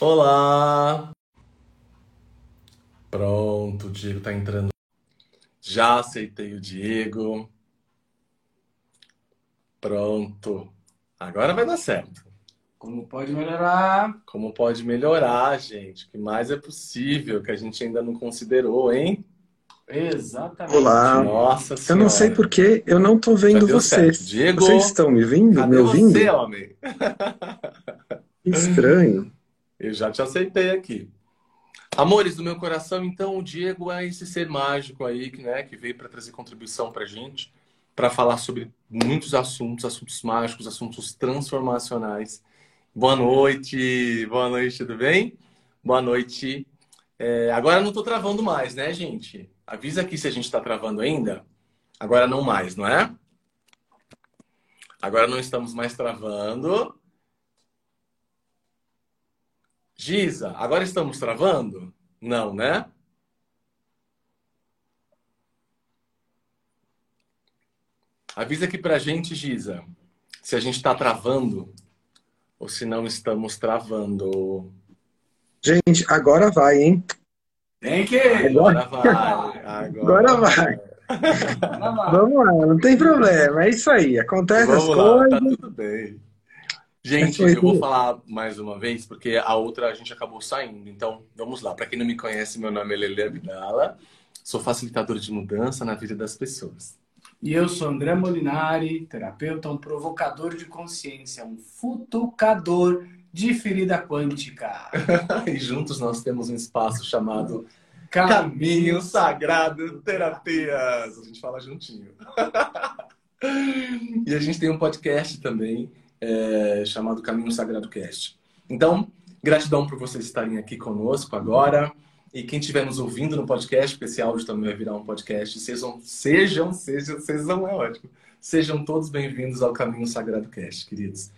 Olá! Pronto, o Diego tá entrando. Já aceitei o Diego. Pronto. Agora vai dar certo. Como pode melhorar? Como pode melhorar, gente? O que mais é possível que a gente ainda não considerou, hein? Exatamente. Olá. Nossa Eu Senhora. não sei porque eu não tô vendo vocês. certo. Diego, Vocês estão me vindo? Cadê me ouvindo? você, homem? Estranho. Eu já te aceitei aqui. Amores do meu coração, então o Diego é esse ser mágico aí, né, que veio para trazer contribuição pra gente, para falar sobre muitos assuntos, assuntos mágicos, assuntos transformacionais. Boa noite, boa noite, tudo bem? Boa noite. É, agora não tô travando mais, né, gente? Avisa aqui se a gente está travando ainda. Agora não mais, não é? Agora não estamos mais travando. Giza, agora estamos travando? Não, né? Avisa aqui pra gente, Giza, se a gente está travando ou se não estamos travando. Gente, agora vai, hein? Tem que. Agora vai. Agora vai. Vamos lá, não tem problema. É isso aí. Acontece as Vamos lá, coisas. tá tudo bem. Gente, eu vou falar mais uma vez, porque a outra a gente acabou saindo. Então, vamos lá. Para quem não me conhece, meu nome é Lele Abdala. Sou facilitador de mudança na vida das pessoas. E eu sou André Molinari, terapeuta, um provocador de consciência, um futucador de ferida quântica. E juntos nós temos um espaço chamado Caminho Caminho Sagrado Terapias. A gente fala juntinho. E a gente tem um podcast também é, chamado Caminho Sagrado Cast. Então, gratidão por vocês estarem aqui conosco agora. E quem estiver nos ouvindo no podcast, porque esse áudio também vai virar um podcast, sejam, sejam, sejam, sejam é ótimo. Sejam todos bem-vindos ao Caminho Sagrado Cast, queridos.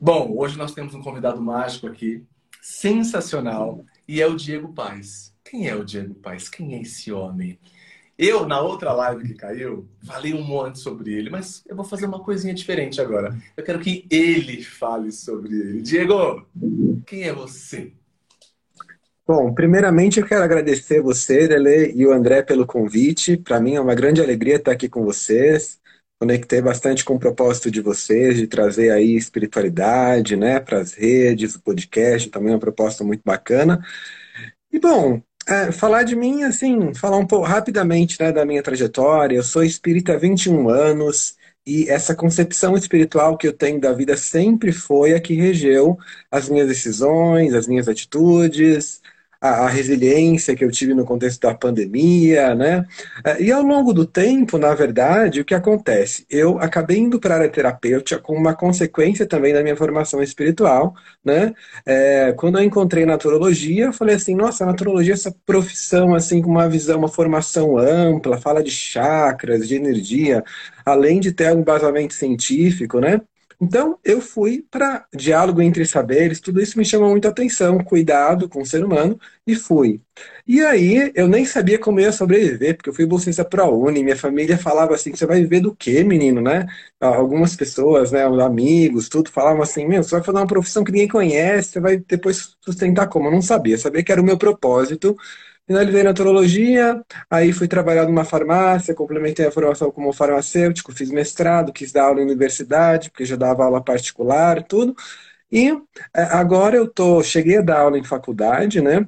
Bom, hoje nós temos um convidado mágico aqui, sensacional, e é o Diego Paz. Quem é o Diego Paz? Quem é esse homem? Eu, na outra live que caiu, falei um monte sobre ele, mas eu vou fazer uma coisinha diferente agora. Eu quero que ele fale sobre ele. Diego, quem é você? Bom, primeiramente eu quero agradecer você, Lele, e o André pelo convite. Para mim é uma grande alegria estar aqui com vocês. Conectei bastante com o propósito de vocês de trazer aí espiritualidade, né, para as redes, o podcast, também é uma proposta muito bacana. E bom, é, falar de mim, assim, falar um pouco rapidamente, né, da minha trajetória. Eu sou espírita há 21 anos e essa concepção espiritual que eu tenho da vida sempre foi a que regeu as minhas decisões, as minhas atitudes, a, a resiliência que eu tive no contexto da pandemia, né? É, E ao longo do tempo, na verdade, o que acontece? Eu acabei indo para a área terapêutica com uma consequência também da minha formação espiritual, né? É, quando eu encontrei naturologia, eu falei assim, nossa, a naturologia é essa profissão assim com uma visão, uma formação ampla, fala de chakras, de energia, além de ter um embasamento científico, né? Então, eu fui para diálogo entre saberes, tudo isso me chamou muita atenção, cuidado com o ser humano, e fui. E aí, eu nem sabia como eu ia sobreviver, porque eu fui bolsista ProUni, minha família falava assim, você vai viver do quê, menino, né? Algumas pessoas, né, amigos, tudo, falavam assim, meu, você vai fazer uma profissão que ninguém conhece, você vai depois sustentar como? Eu não sabia, sabia que era o meu propósito, Finalizei naturologia, aí fui trabalhar numa farmácia, complementei a formação como farmacêutico, fiz mestrado, quis dar aula em universidade, porque já dava aula particular, tudo. E é, agora eu tô, cheguei a dar aula em faculdade, né?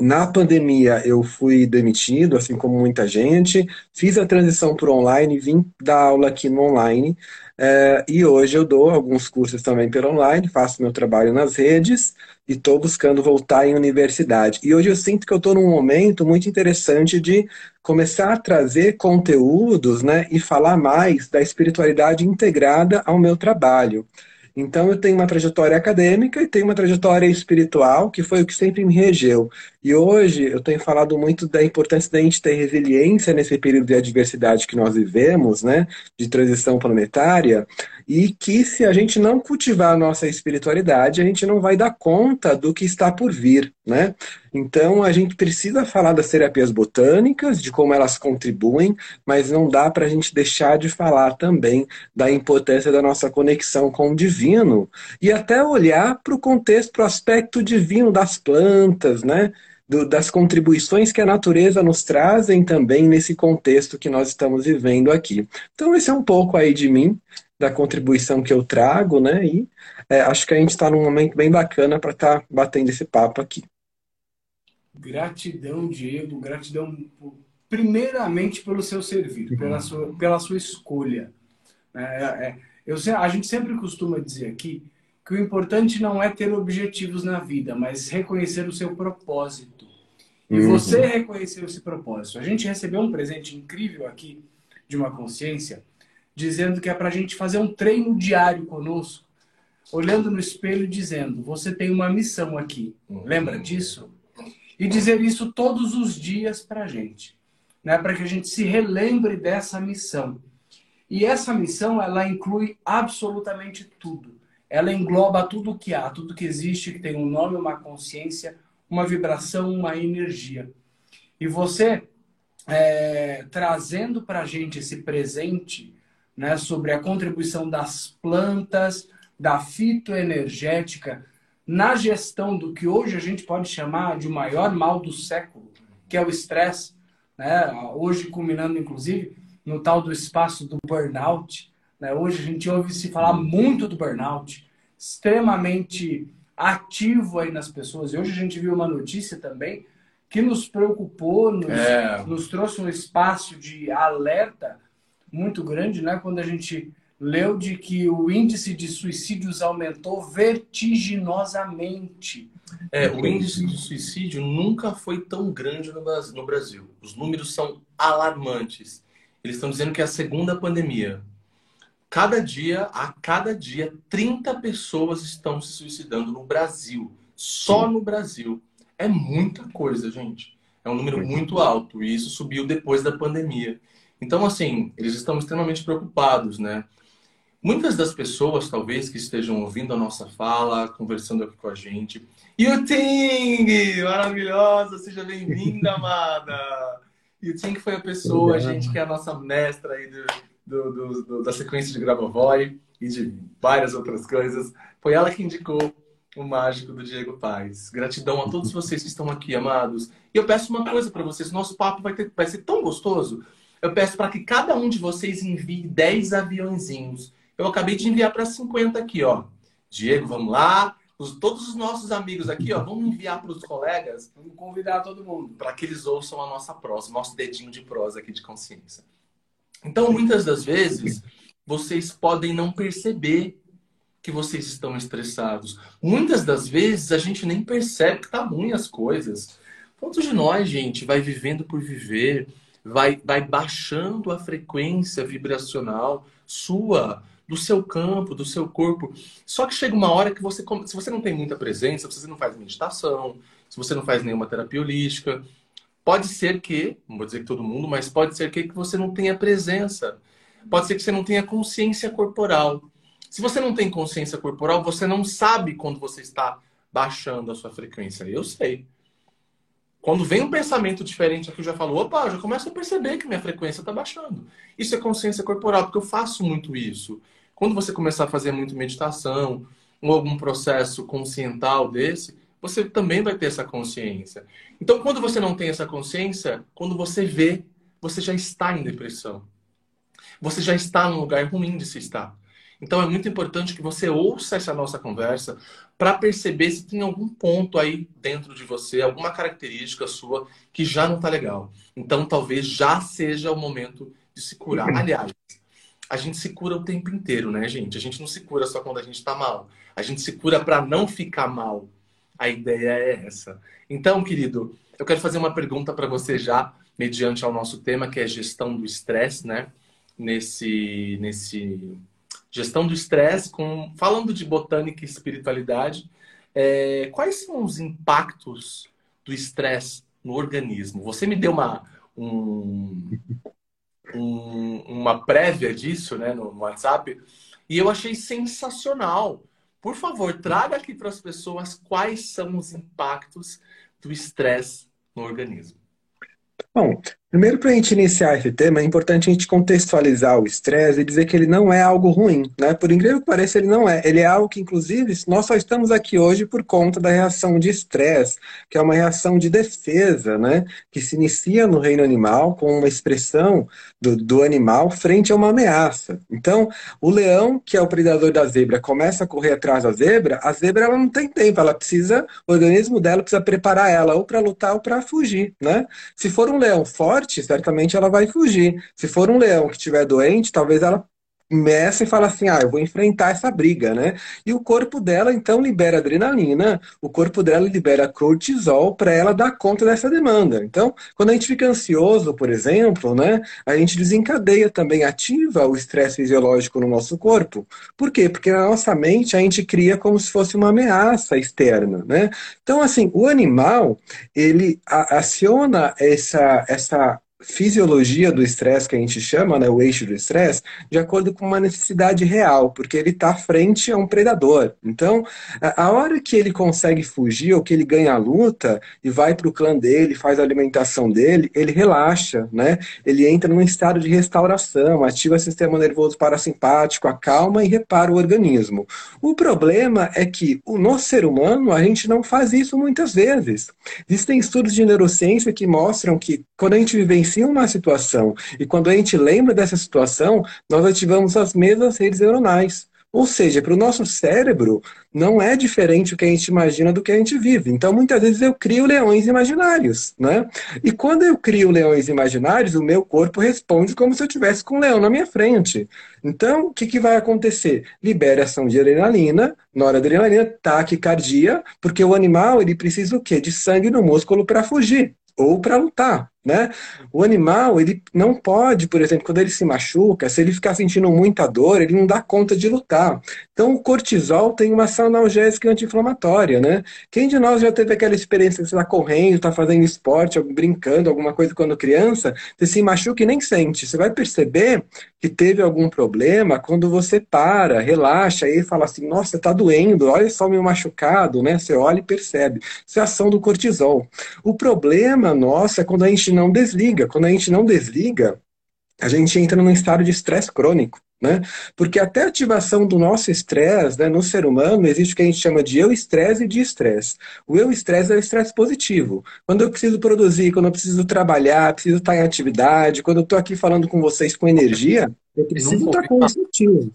Na pandemia eu fui demitido, assim como muita gente, fiz a transição para online, vim dar aula aqui no online, é, e hoje eu dou alguns cursos também pelo online, faço meu trabalho nas redes e estou buscando voltar em universidade. E hoje eu sinto que eu estou num momento muito interessante de começar a trazer conteúdos né, e falar mais da espiritualidade integrada ao meu trabalho. Então eu tenho uma trajetória acadêmica e tenho uma trajetória espiritual, que foi o que sempre me regeu. E hoje eu tenho falado muito da importância da gente ter resiliência nesse período de adversidade que nós vivemos, né, de transição planetária, e que se a gente não cultivar a nossa espiritualidade, a gente não vai dar conta do que está por vir, né? Então a gente precisa falar das terapias botânicas, de como elas contribuem, mas não dá para a gente deixar de falar também da importância da nossa conexão com o divino e até olhar para o contexto, para o aspecto divino das plantas, né? Do, das contribuições que a natureza nos trazem também nesse contexto que nós estamos vivendo aqui. Então, esse é um pouco aí de mim, da contribuição que eu trago, né? E é, acho que a gente está num momento bem bacana para estar tá batendo esse papo aqui. Gratidão, Diego, gratidão primeiramente pelo seu servir, uhum. pela, sua, pela sua escolha. É, é, eu, a gente sempre costuma dizer aqui que o importante não é ter objetivos na vida, mas reconhecer o seu propósito. E uhum. você reconheceu esse propósito. A gente recebeu um presente incrível aqui de uma consciência, dizendo que é para a gente fazer um treino diário conosco, olhando no espelho e dizendo: Você tem uma missão aqui. Uhum. Lembra disso? E dizer isso todos os dias para a gente, né? para que a gente se relembre dessa missão. E essa missão, ela inclui absolutamente tudo ela engloba tudo que há, tudo que existe, que tem um nome, uma consciência, uma vibração, uma energia. E você, é, trazendo para a gente esse presente né, sobre a contribuição das plantas, da fitoenergética, na gestão do que hoje a gente pode chamar de o maior mal do século, que é o estresse, né? hoje culminando inclusive no tal do espaço do burnout, né? Hoje a gente ouve se falar muito do burnout, extremamente ativo aí nas pessoas. E hoje a gente viu uma notícia também que nos preocupou, nos, é. nos trouxe um espaço de alerta muito grande, né? Quando a gente leu de que o índice de suicídios aumentou vertiginosamente. É, o índice de suicídio nunca foi tão grande no Brasil. Os números são alarmantes. Eles estão dizendo que é a segunda pandemia. Cada dia, a cada dia, 30 pessoas estão se suicidando no Brasil. Só no Brasil. É muita coisa, gente. É um número muito alto. E isso subiu depois da pandemia. Então, assim, eles estão extremamente preocupados, né? Muitas das pessoas, talvez, que estejam ouvindo a nossa fala, conversando aqui com a gente. Yuting! Maravilhosa! Seja bem-vinda, amada! Yuting foi a pessoa, a gente, que é a nossa mestra aí do, do, do, do, da sequência de Grabovoi e de várias outras coisas. Foi ela que indicou o mágico do Diego Paz. Gratidão a todos vocês que estão aqui, amados. E eu peço uma coisa para vocês: nosso papo vai, ter, vai ser tão gostoso. Eu peço para que cada um de vocês envie 10 aviãozinhos. Eu acabei de enviar para 50 aqui, ó. Diego, vamos lá. Os, todos os nossos amigos aqui, ó, vamos enviar para os colegas. Vamos convidar todo mundo. Para que eles ouçam a nossa prosa, nosso dedinho de prosa aqui de consciência. Então, muitas das vezes, vocês podem não perceber que vocês estão estressados. Muitas das vezes, a gente nem percebe que tá ruim as coisas. Quantos de nós, gente, vai vivendo por viver, vai, vai baixando a frequência vibracional sua, do seu campo, do seu corpo. Só que chega uma hora que você, se você não tem muita presença, se você não faz meditação, se você não faz nenhuma terapia holística, Pode ser que, não vou dizer que todo mundo, mas pode ser que, que você não tenha presença. Pode ser que você não tenha consciência corporal. Se você não tem consciência corporal, você não sabe quando você está baixando a sua frequência. Eu sei. Quando vem um pensamento diferente aqui, eu já falo, opa, já começo a perceber que minha frequência está baixando. Isso é consciência corporal, porque eu faço muito isso. Quando você começar a fazer muito meditação ou algum processo consciental desse, você também vai ter essa consciência. Então, quando você não tem essa consciência, quando você vê, você já está em depressão. Você já está num lugar ruim de se estar. Então, é muito importante que você ouça essa nossa conversa para perceber se tem algum ponto aí dentro de você, alguma característica sua que já não está legal. Então, talvez já seja o momento de se curar. Aliás, a gente se cura o tempo inteiro, né, gente? A gente não se cura só quando a gente está mal. A gente se cura para não ficar mal. A ideia é essa. Então, querido, eu quero fazer uma pergunta para você já, mediante ao nosso tema, que é gestão do estresse, né? Nesse, nesse gestão do estresse, com falando de botânica e espiritualidade, é, quais são os impactos do estresse no organismo? Você me deu uma, um, um, uma prévia disso né, no WhatsApp e eu achei sensacional. Por favor, traga aqui para as pessoas quais são os impactos do estresse no organismo. Bom, Primeiro, para a gente iniciar esse tema, é importante a gente contextualizar o estresse e dizer que ele não é algo ruim, né? Por incrível que pareça, ele não é. Ele é algo que, inclusive, nós só estamos aqui hoje por conta da reação de estresse, que é uma reação de defesa, né? Que se inicia no reino animal com uma expressão do, do animal frente a uma ameaça. Então, o leão, que é o predador da zebra, começa a correr atrás da zebra, a zebra ela não tem tempo, ela precisa, o organismo dela precisa preparar ela ou para lutar ou para fugir, né? Se for um leão forte, forte, certamente ela vai fugir. Se for um leão que estiver doente, talvez ela e fala assim: ah, eu vou enfrentar essa briga, né? E o corpo dela então libera adrenalina, o corpo dela libera cortisol para ela dar conta dessa demanda. Então, quando a gente fica ansioso, por exemplo, né, a gente desencadeia também, ativa o estresse fisiológico no nosso corpo. Por quê? Porque na nossa mente a gente cria como se fosse uma ameaça externa, né? Então, assim, o animal ele aciona essa, essa fisiologia do estresse que a gente chama, né, o eixo do estresse, de acordo com uma necessidade real, porque ele está frente a um predador. Então, a hora que ele consegue fugir ou que ele ganha a luta e vai para o clã dele, faz a alimentação dele, ele relaxa, né? Ele entra num estado de restauração, ativa o sistema nervoso parasimpático, acalma e repara o organismo. O problema é que no ser humano a gente não faz isso muitas vezes. Existem estudos de neurociência que mostram que quando a gente vivencia vivencia uma situação e quando a gente lembra dessa situação, nós ativamos as mesmas redes neuronais. Ou seja, para o nosso cérebro, não é diferente o que a gente imagina do que a gente vive. Então, muitas vezes eu crio leões imaginários, né? E quando eu crio leões imaginários, o meu corpo responde como se eu tivesse com um leão na minha frente. Então, o que, que vai acontecer? Liberação de adrenalina, noradrenalina, taquicardia, porque o animal ele precisa o quê? De sangue no músculo para fugir ou para lutar. Né? O animal, ele não pode, por exemplo, quando ele se machuca, se ele ficar sentindo muita dor, ele não dá conta de lutar. Então, o cortisol tem uma ação analgésica anti-inflamatória, né? Quem de nós já teve aquela experiência de você estar tá correndo, estar tá fazendo esporte, brincando, alguma coisa quando criança, você se machuca e nem sente. Você vai perceber que teve algum problema quando você para, relaxa e fala assim, nossa, tá doendo, olha só meu machucado, né? Você olha e percebe. Isso é ação do cortisol. O problema nosso é quando a gente não desliga. Quando a gente não desliga, a gente entra num estado de estresse crônico. Né? Porque até a ativação do nosso estresse, né, no ser humano, existe o que a gente chama de eu estresse e de estresse. O eu estresse é o estresse positivo. Quando eu preciso produzir, quando eu preciso trabalhar, preciso estar em atividade, quando eu estou aqui falando com vocês com energia, eu preciso estar concentrado.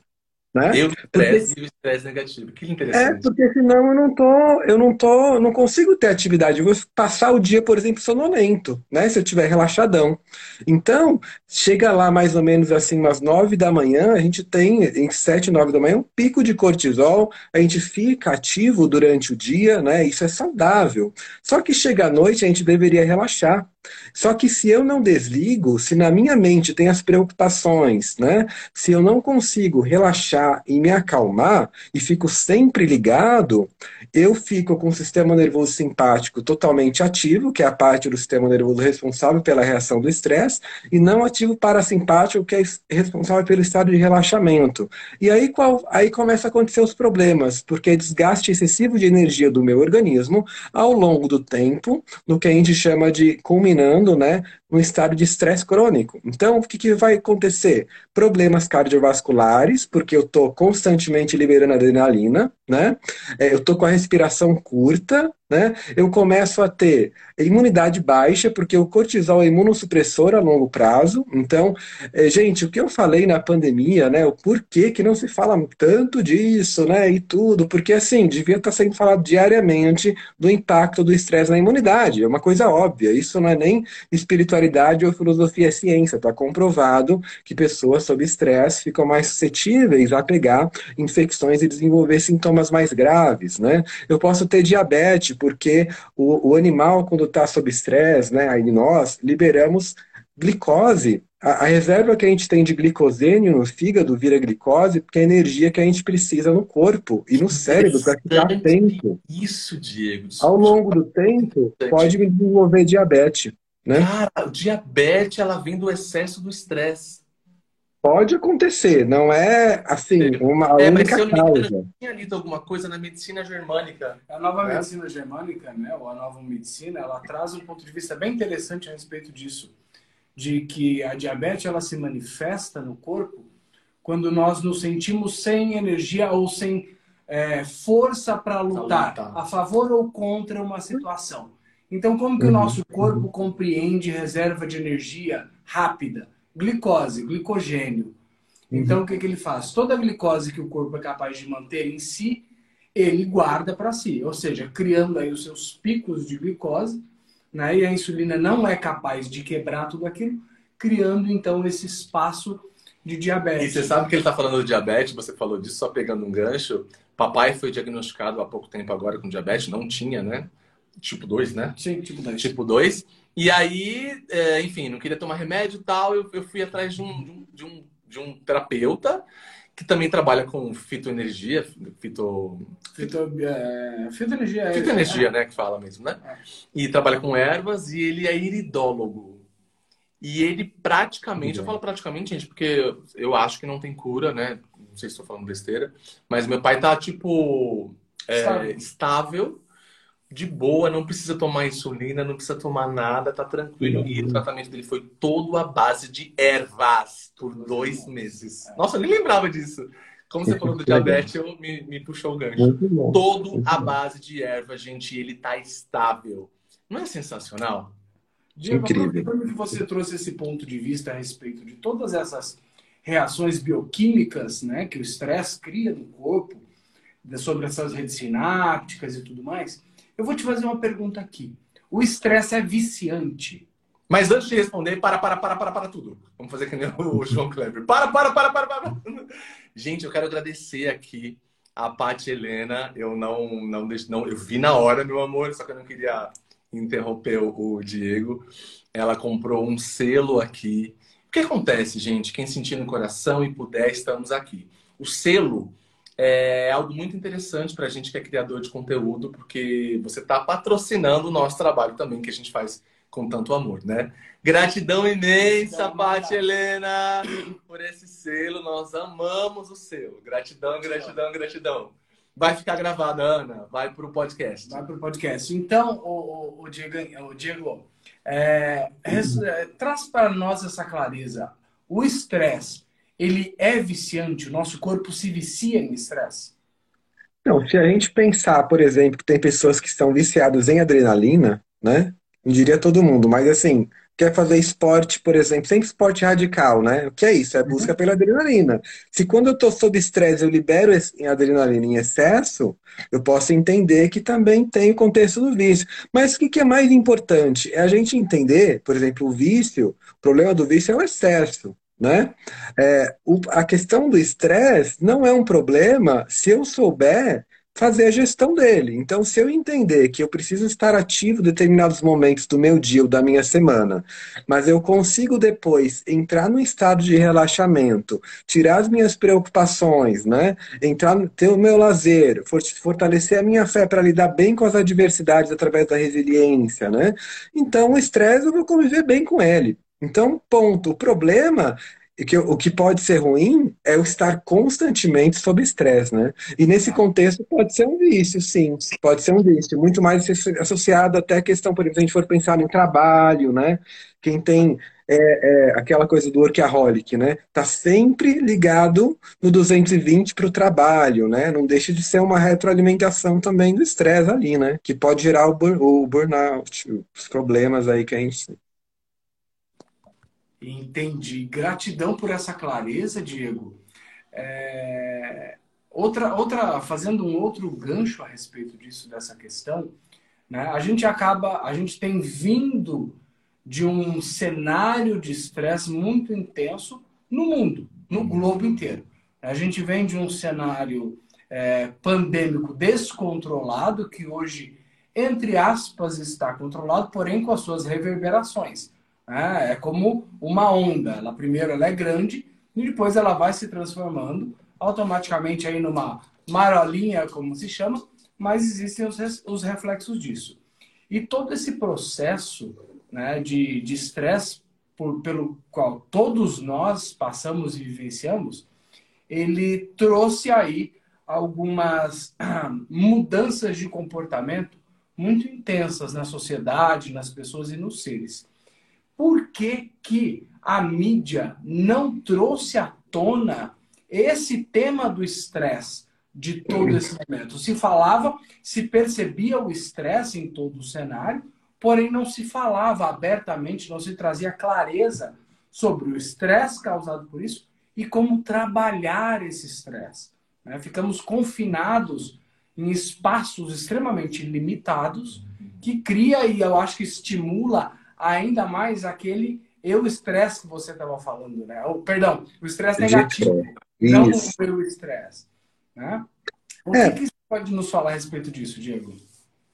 Né? Eu estresse porque... e o estresse negativo. Que interessante. É, porque senão eu não tô, eu não tô, não consigo ter atividade. Eu vou passar o dia, por exemplo, sonolento, né? Se eu tiver relaxadão. Então, chega lá mais ou menos assim umas nove da manhã, a gente tem em sete, nove da manhã um pico de cortisol, a gente fica ativo durante o dia, né? Isso é saudável. Só que chega à noite a gente deveria relaxar. Só que se eu não desligo, se na minha mente tem as preocupações, né? Se eu não consigo relaxar e me acalmar e fico sempre ligado, eu fico com o sistema nervoso simpático totalmente ativo, que é a parte do sistema nervoso responsável pela reação do estresse, e não ativo parasimpático, que é responsável pelo estado de relaxamento. E aí, qual, aí começa a acontecer os problemas, porque é desgaste excessivo de energia do meu organismo ao longo do tempo, no que a gente chama de culminando, né, um estado de estresse crônico. Então, o que, que vai acontecer? Problemas cardiovasculares, porque eu estou constantemente liberando adrenalina, né? É, eu estou com a respiração curta, né? Eu começo a ter imunidade baixa, porque o cortisol é imunossupressor a longo prazo. Então, é, gente, o que eu falei na pandemia, né? O porquê que não se fala tanto disso, né? E tudo, porque assim, devia estar sendo falado diariamente do impacto do estresse na imunidade. É uma coisa óbvia. Isso não é nem espiritualidade ou filosofia é ciência. Está comprovado que pessoas sob estresse ficam mais suscetíveis a pegar infecções e desenvolver sintomas mais graves, né? Eu posso ter diabetes porque o, o animal, quando está sob estresse, né, aí nós liberamos glicose, a, reserva que a gente tem de glicosênio no fígado vira glicose, porque é a energia que a gente precisa no corpo e no cérebro para ficar atento. Isso, Diego. Ao longo do tempo, pode desenvolver diabetes. Né? Cara, o diabetes ela vem do excesso do estresse. Pode acontecer, não é assim, uma é, única mas causa. Eu tinha lido alguma coisa na medicina germânica. A nova é. medicina germânica, né, ou a nova medicina, ela traz um ponto de vista bem interessante a respeito disso, de que a diabetes ela se manifesta no corpo quando nós nos sentimos sem energia ou sem é, força para lutar, lutar, a favor ou contra uma situação. Então, como que uhum. o nosso corpo compreende reserva de energia rápida? glicose, glicogênio. Então, uhum. o que, que ele faz? Toda a glicose que o corpo é capaz de manter em si, ele guarda para si. Ou seja, criando aí os seus picos de glicose, né? e a insulina não é capaz de quebrar tudo aquilo, criando então esse espaço de diabetes. E você sabe que ele está falando de diabetes, você falou disso só pegando um gancho. Papai foi diagnosticado há pouco tempo agora com diabetes, não tinha, né? Tipo 2, né? Sim, tipo 2. Tipo 2. E aí, é, enfim, não queria tomar remédio e tal, eu, eu fui atrás de um, de, um, de um terapeuta que também trabalha com fitoenergia, fito... Fito, é, fitoenergia. É, fitoenergia, é, né, que fala mesmo, né? É. E trabalha com ervas e ele é iridólogo. E ele praticamente, eu falo praticamente, gente, porque eu acho que não tem cura, né? Não sei se estou falando besteira, mas meu pai tá, tipo, estável. estável de boa, não precisa tomar insulina, não precisa tomar nada, tá tranquilo. E o tratamento dele foi todo à base de ervas por dois meses. Nossa, eu nem lembrava disso. Como você falou do diabetes, eu me, me puxou o gancho. Todo à base de erva, gente, ele tá estável. Não é sensacional? Diego, Incrível. que você trouxe esse ponto de vista a respeito de todas essas reações bioquímicas né, que o estresse cria no corpo, sobre essas redes sinápticas e tudo mais, eu vou te fazer uma pergunta aqui. O estresse é viciante? Mas antes de responder, para, para, para, para, para tudo. Vamos fazer que nem o João Kleber. Para, para, para, para, para. Gente, eu quero agradecer aqui a Paty Helena. Eu não, não, não, eu vi na hora, meu amor, só que eu não queria interromper o, o Diego. Ela comprou um selo aqui. O que acontece, gente? Quem sentir no coração e puder, estamos aqui. O selo é algo muito interessante para a gente que é criador de conteúdo, porque você está patrocinando o nosso trabalho também, que a gente faz com tanto amor, né? Gratidão imensa, Paty Helena, por esse selo. Nós amamos o selo. Gratidão, gratidão, gratidão. Vai ficar gravado, Ana. Vai para o podcast. Vai para o podcast. Então, o, o, o Diego, o Diego é, é, traz para nós essa clareza. O estresse ele é viciante? O nosso corpo se vicia em estresse? Não, se a gente pensar, por exemplo, que tem pessoas que estão viciadas em adrenalina, né? Não diria todo mundo, mas assim, quer fazer esporte, por exemplo, sem esporte radical, né? O que é isso? É busca uhum. pela adrenalina. Se quando eu estou sob estresse eu libero adrenalina em excesso, eu posso entender que também tem o contexto do vício. Mas o que é mais importante? É a gente entender, por exemplo, o vício, o problema do vício é o excesso. Né? É, o, a questão do estresse não é um problema se eu souber fazer a gestão dele. Então, se eu entender que eu preciso estar ativo em determinados momentos do meu dia ou da minha semana, mas eu consigo depois entrar no estado de relaxamento, tirar as minhas preocupações, né? Entrar, ter o meu lazer, fortalecer a minha fé para lidar bem com as adversidades através da resiliência, né? Então, o estresse eu vou conviver bem com ele. Então, ponto. O problema é que o que pode ser ruim é o estar constantemente sob estresse, né? E nesse contexto pode ser um vício, sim. Pode ser um vício. Muito mais associado até à questão, por exemplo, se a gente for pensar em trabalho, né? Quem tem é, é, aquela coisa do workaholic, né? Tá sempre ligado no 220 para o trabalho, né? Não deixa de ser uma retroalimentação também do estresse ali, né? Que pode gerar o, o burnout, os problemas aí que a gente Entendi. Gratidão por essa clareza, Diego. É... Outra, outra, fazendo um outro gancho a respeito disso, dessa questão, né? a gente acaba, a gente tem vindo de um cenário de estresse muito intenso no mundo, no globo inteiro. A gente vem de um cenário é, pandêmico descontrolado, que hoje, entre aspas, está controlado, porém com as suas reverberações. É, é como uma onda. Ela primeiro ela é grande e depois ela vai se transformando automaticamente aí numa marolinha, como se chama, mas existem os, os reflexos disso. E todo esse processo né, de estresse pelo qual todos nós passamos e vivenciamos, ele trouxe aí algumas mudanças de comportamento muito intensas na sociedade, nas pessoas e nos seres. Por que, que a mídia não trouxe à tona esse tema do estresse de todo esse momento? Se falava, se percebia o estresse em todo o cenário, porém não se falava abertamente, não se trazia clareza sobre o estresse causado por isso e como trabalhar esse estresse. Né? Ficamos confinados em espaços extremamente limitados que cria e eu acho que estimula ainda mais aquele eu estresse que você estava falando, né? Ou, perdão, o estresse negativo, não o estresse. Né? O é. que, que você pode nos falar a respeito disso, Diego?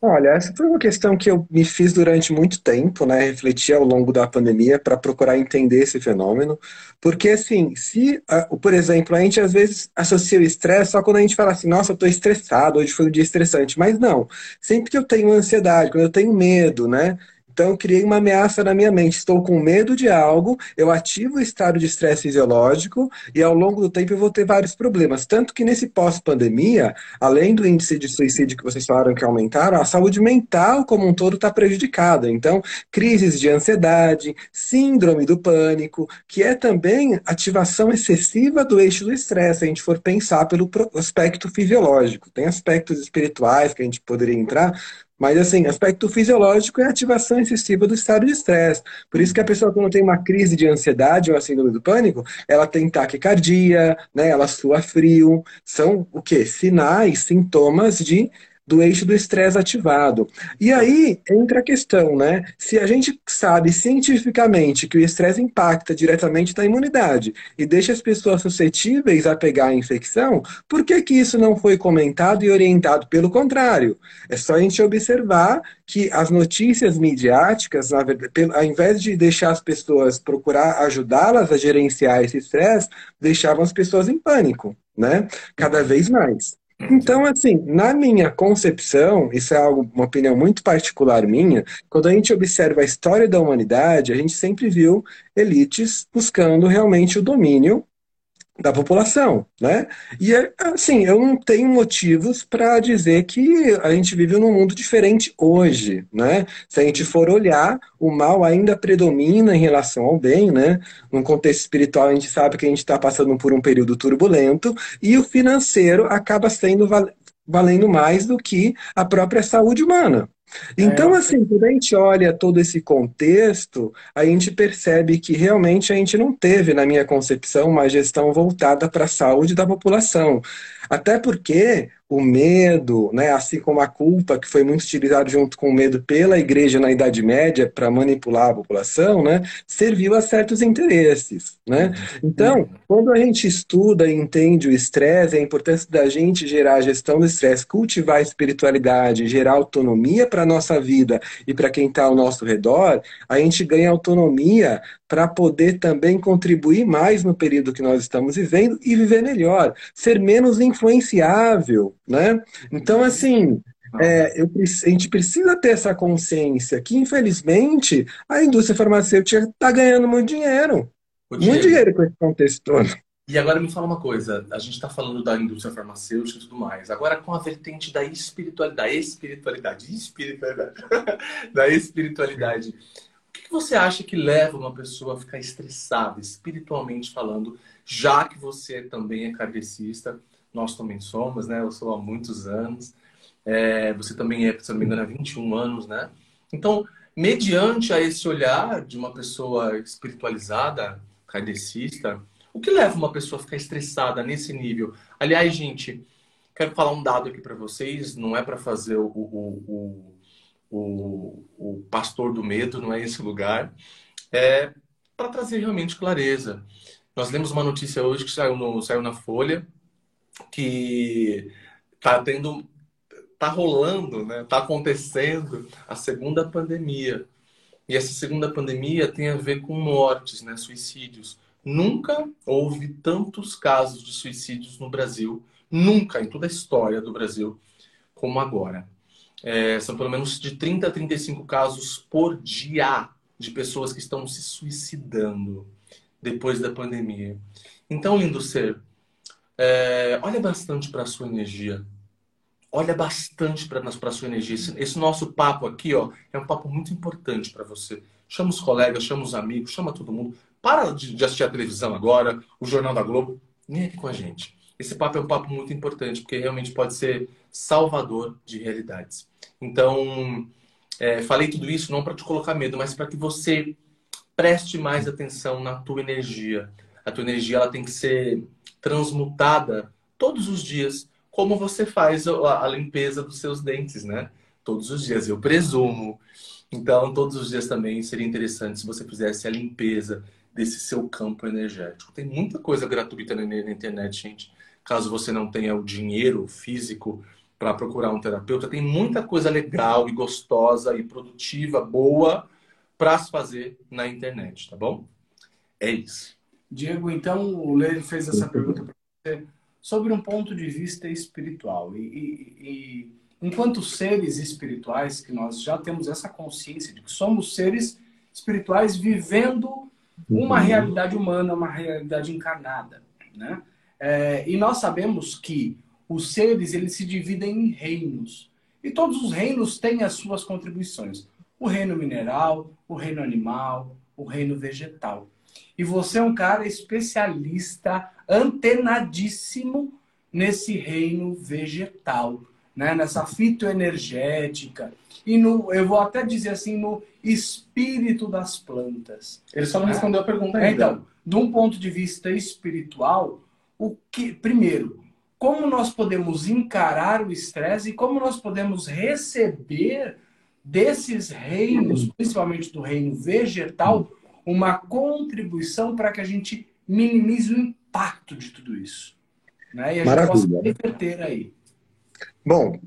Olha, essa foi uma questão que eu me fiz durante muito tempo, né? Refleti ao longo da pandemia para procurar entender esse fenômeno. Porque, assim, se, por exemplo, a gente às vezes associa o estresse só quando a gente fala assim, nossa, eu estou estressado, hoje foi um dia estressante. Mas não, sempre que eu tenho ansiedade, quando eu tenho medo, né? Então, eu criei uma ameaça na minha mente. Estou com medo de algo, eu ativo o estado de estresse fisiológico e, ao longo do tempo, eu vou ter vários problemas. Tanto que, nesse pós-pandemia, além do índice de suicídio que vocês falaram que aumentaram, a saúde mental como um todo está prejudicada. Então, crises de ansiedade, síndrome do pânico, que é também ativação excessiva do eixo do estresse, se a gente for pensar pelo aspecto fisiológico. Tem aspectos espirituais que a gente poderia entrar, mas, assim, aspecto fisiológico é a ativação excessiva do estado de estresse. Por isso que a pessoa, quando tem uma crise de ansiedade ou a síndrome do pânico, ela tem taquicardia, né? ela sua frio. São o quê? Sinais, sintomas de do eixo do estresse ativado. E aí entra a questão, né? Se a gente sabe cientificamente que o estresse impacta diretamente na imunidade e deixa as pessoas suscetíveis a pegar a infecção, por que, que isso não foi comentado e orientado? Pelo contrário, é só a gente observar que as notícias midiáticas, na verdade, ao invés de deixar as pessoas procurar ajudá-las a gerenciar esse estresse, deixavam as pessoas em pânico, né? Cada vez mais. Então, assim, na minha concepção, isso é algo, uma opinião muito particular minha, quando a gente observa a história da humanidade, a gente sempre viu elites buscando realmente o domínio da população, né? E assim, eu não tenho motivos para dizer que a gente vive num mundo diferente hoje, né? Se a gente for olhar, o mal ainda predomina em relação ao bem, né? Num contexto espiritual, a gente sabe que a gente está passando por um período turbulento e o financeiro acaba sendo valendo mais do que a própria saúde humana, então, é. assim, quando a gente olha todo esse contexto, a gente percebe que realmente a gente não teve, na minha concepção, uma gestão voltada para a saúde da população. Até porque o medo, né, assim como a culpa, que foi muito utilizado junto com o medo pela igreja na Idade Média para manipular a população, né, serviu a certos interesses. Né? Então, quando a gente estuda e entende o estresse, a importância da gente gerar a gestão do estresse, cultivar a espiritualidade, gerar autonomia para a nossa vida e para quem está ao nosso redor, a gente ganha autonomia para poder também contribuir mais no período que nós estamos vivendo e viver melhor, ser menos influenciável, né? Então, assim, é, eu, a gente precisa ter essa consciência que, infelizmente, a indústria farmacêutica está ganhando muito dinheiro. Muito dinheiro com esse contexto todo. E agora me fala uma coisa, a gente está falando da indústria farmacêutica e tudo mais. Agora com a vertente da espiritualidade, espiritualidade, espiritualidade, da espiritualidade que você acha que leva uma pessoa a ficar estressada, espiritualmente falando, já que você também é kardecista, nós também somos, né? Eu sou há muitos anos. É, você também é, se não me engano, há 21 anos, né? Então, mediante a esse olhar de uma pessoa espiritualizada, kardecista, o que leva uma pessoa a ficar estressada nesse nível? Aliás, gente, quero falar um dado aqui para vocês, não é para fazer o, o, o o, pastor do medo, não é esse lugar, é para trazer realmente clareza. Nós lemos uma notícia hoje que saiu, no, saiu na Folha que está tendo, está rolando, né? Está acontecendo a segunda pandemia. E essa segunda pandemia tem a ver com mortes, né, suicídios. Nunca houve tantos casos de suicídios no Brasil, nunca em toda a história do Brasil, como agora. É, são pelo menos de 30 a 35 casos por dia de pessoas que estão se suicidando depois da pandemia. Então, lindo ser, é, olha bastante para a sua energia. Olha bastante para a sua energia. Esse, esse, nosso papo aqui ó, é um papo muito importante para você. Chama os colegas, chama os amigos, chama todo mundo. Para de, assistir a televisão agora, o Jornal da Globo. Vem aqui com a gente. Esse papo é um papo muito importante, porque realmente pode ser salvador de realidades. Então, é, falei tudo isso não para te colocar medo, mas para que você preste mais atenção na tua energia. A tua energia ela tem que ser transmutada todos os dias, como você faz a, limpeza dos seus dentes, né? Todos os dias, eu presumo. Então, todos os dias também seria interessante se você fizesse a limpeza desse seu campo energético. Tem muita coisa gratuita na internet, gente. Caso você não tenha o dinheiro físico para procurar um terapeuta, tem muita coisa legal e gostosa e produtiva, boa, para se fazer na internet, tá bom? É isso. Diego, então o Leire fez essa pergunta para você sobre um ponto de vista espiritual. E, e, e, enquanto seres espirituais, que nós já temos essa consciência de que somos seres espirituais vivendo uma uhum. realidade humana, uma realidade encarnada, né? É, e nós sabemos que os seres eles se dividem em reinos e todos os reinos têm as suas contribuições o reino mineral, o reino animal, o reino vegetal. E você é um cara especialista, antenadíssimo nesse reino vegetal, né? nessa fitoenergética. E no, eu vou até dizer assim, no espírito das plantas. Ele só não né? respondeu a pergunta ainda. Então, de um ponto de vista espiritual, o que, primeiro, como nós podemos encarar o estresse e como nós podemos receber desses reinos, principalmente do reino vegetal, uma contribuição para que a gente minimize o impacto de tudo isso. Né? E a Maravilha. gente possa reverter aí. Bom,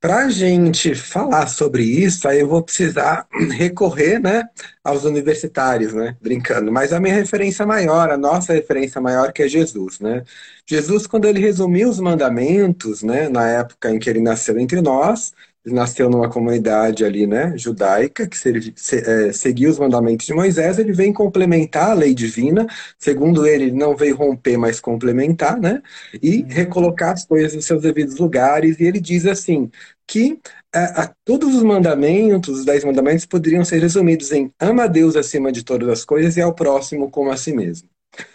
para a gente falar sobre isso, aí eu vou precisar recorrer né, aos universitários, né? Brincando. Mas a minha referência maior, a nossa referência maior, que é Jesus, né? Jesus, quando ele resumiu os mandamentos, né, na época em que ele nasceu entre nós, ele nasceu numa comunidade ali, né, judaica, que se, se, é, seguia os mandamentos de Moisés, ele vem complementar a lei divina, segundo ele, ele não veio romper, mas complementar, né, e uhum. recolocar as coisas nos seus devidos lugares, e ele diz assim, que a, é, a, todos os mandamentos, os dez mandamentos, poderiam ser resumidos em ama a Deus acima de todas as coisas e ao próximo como a si mesmo.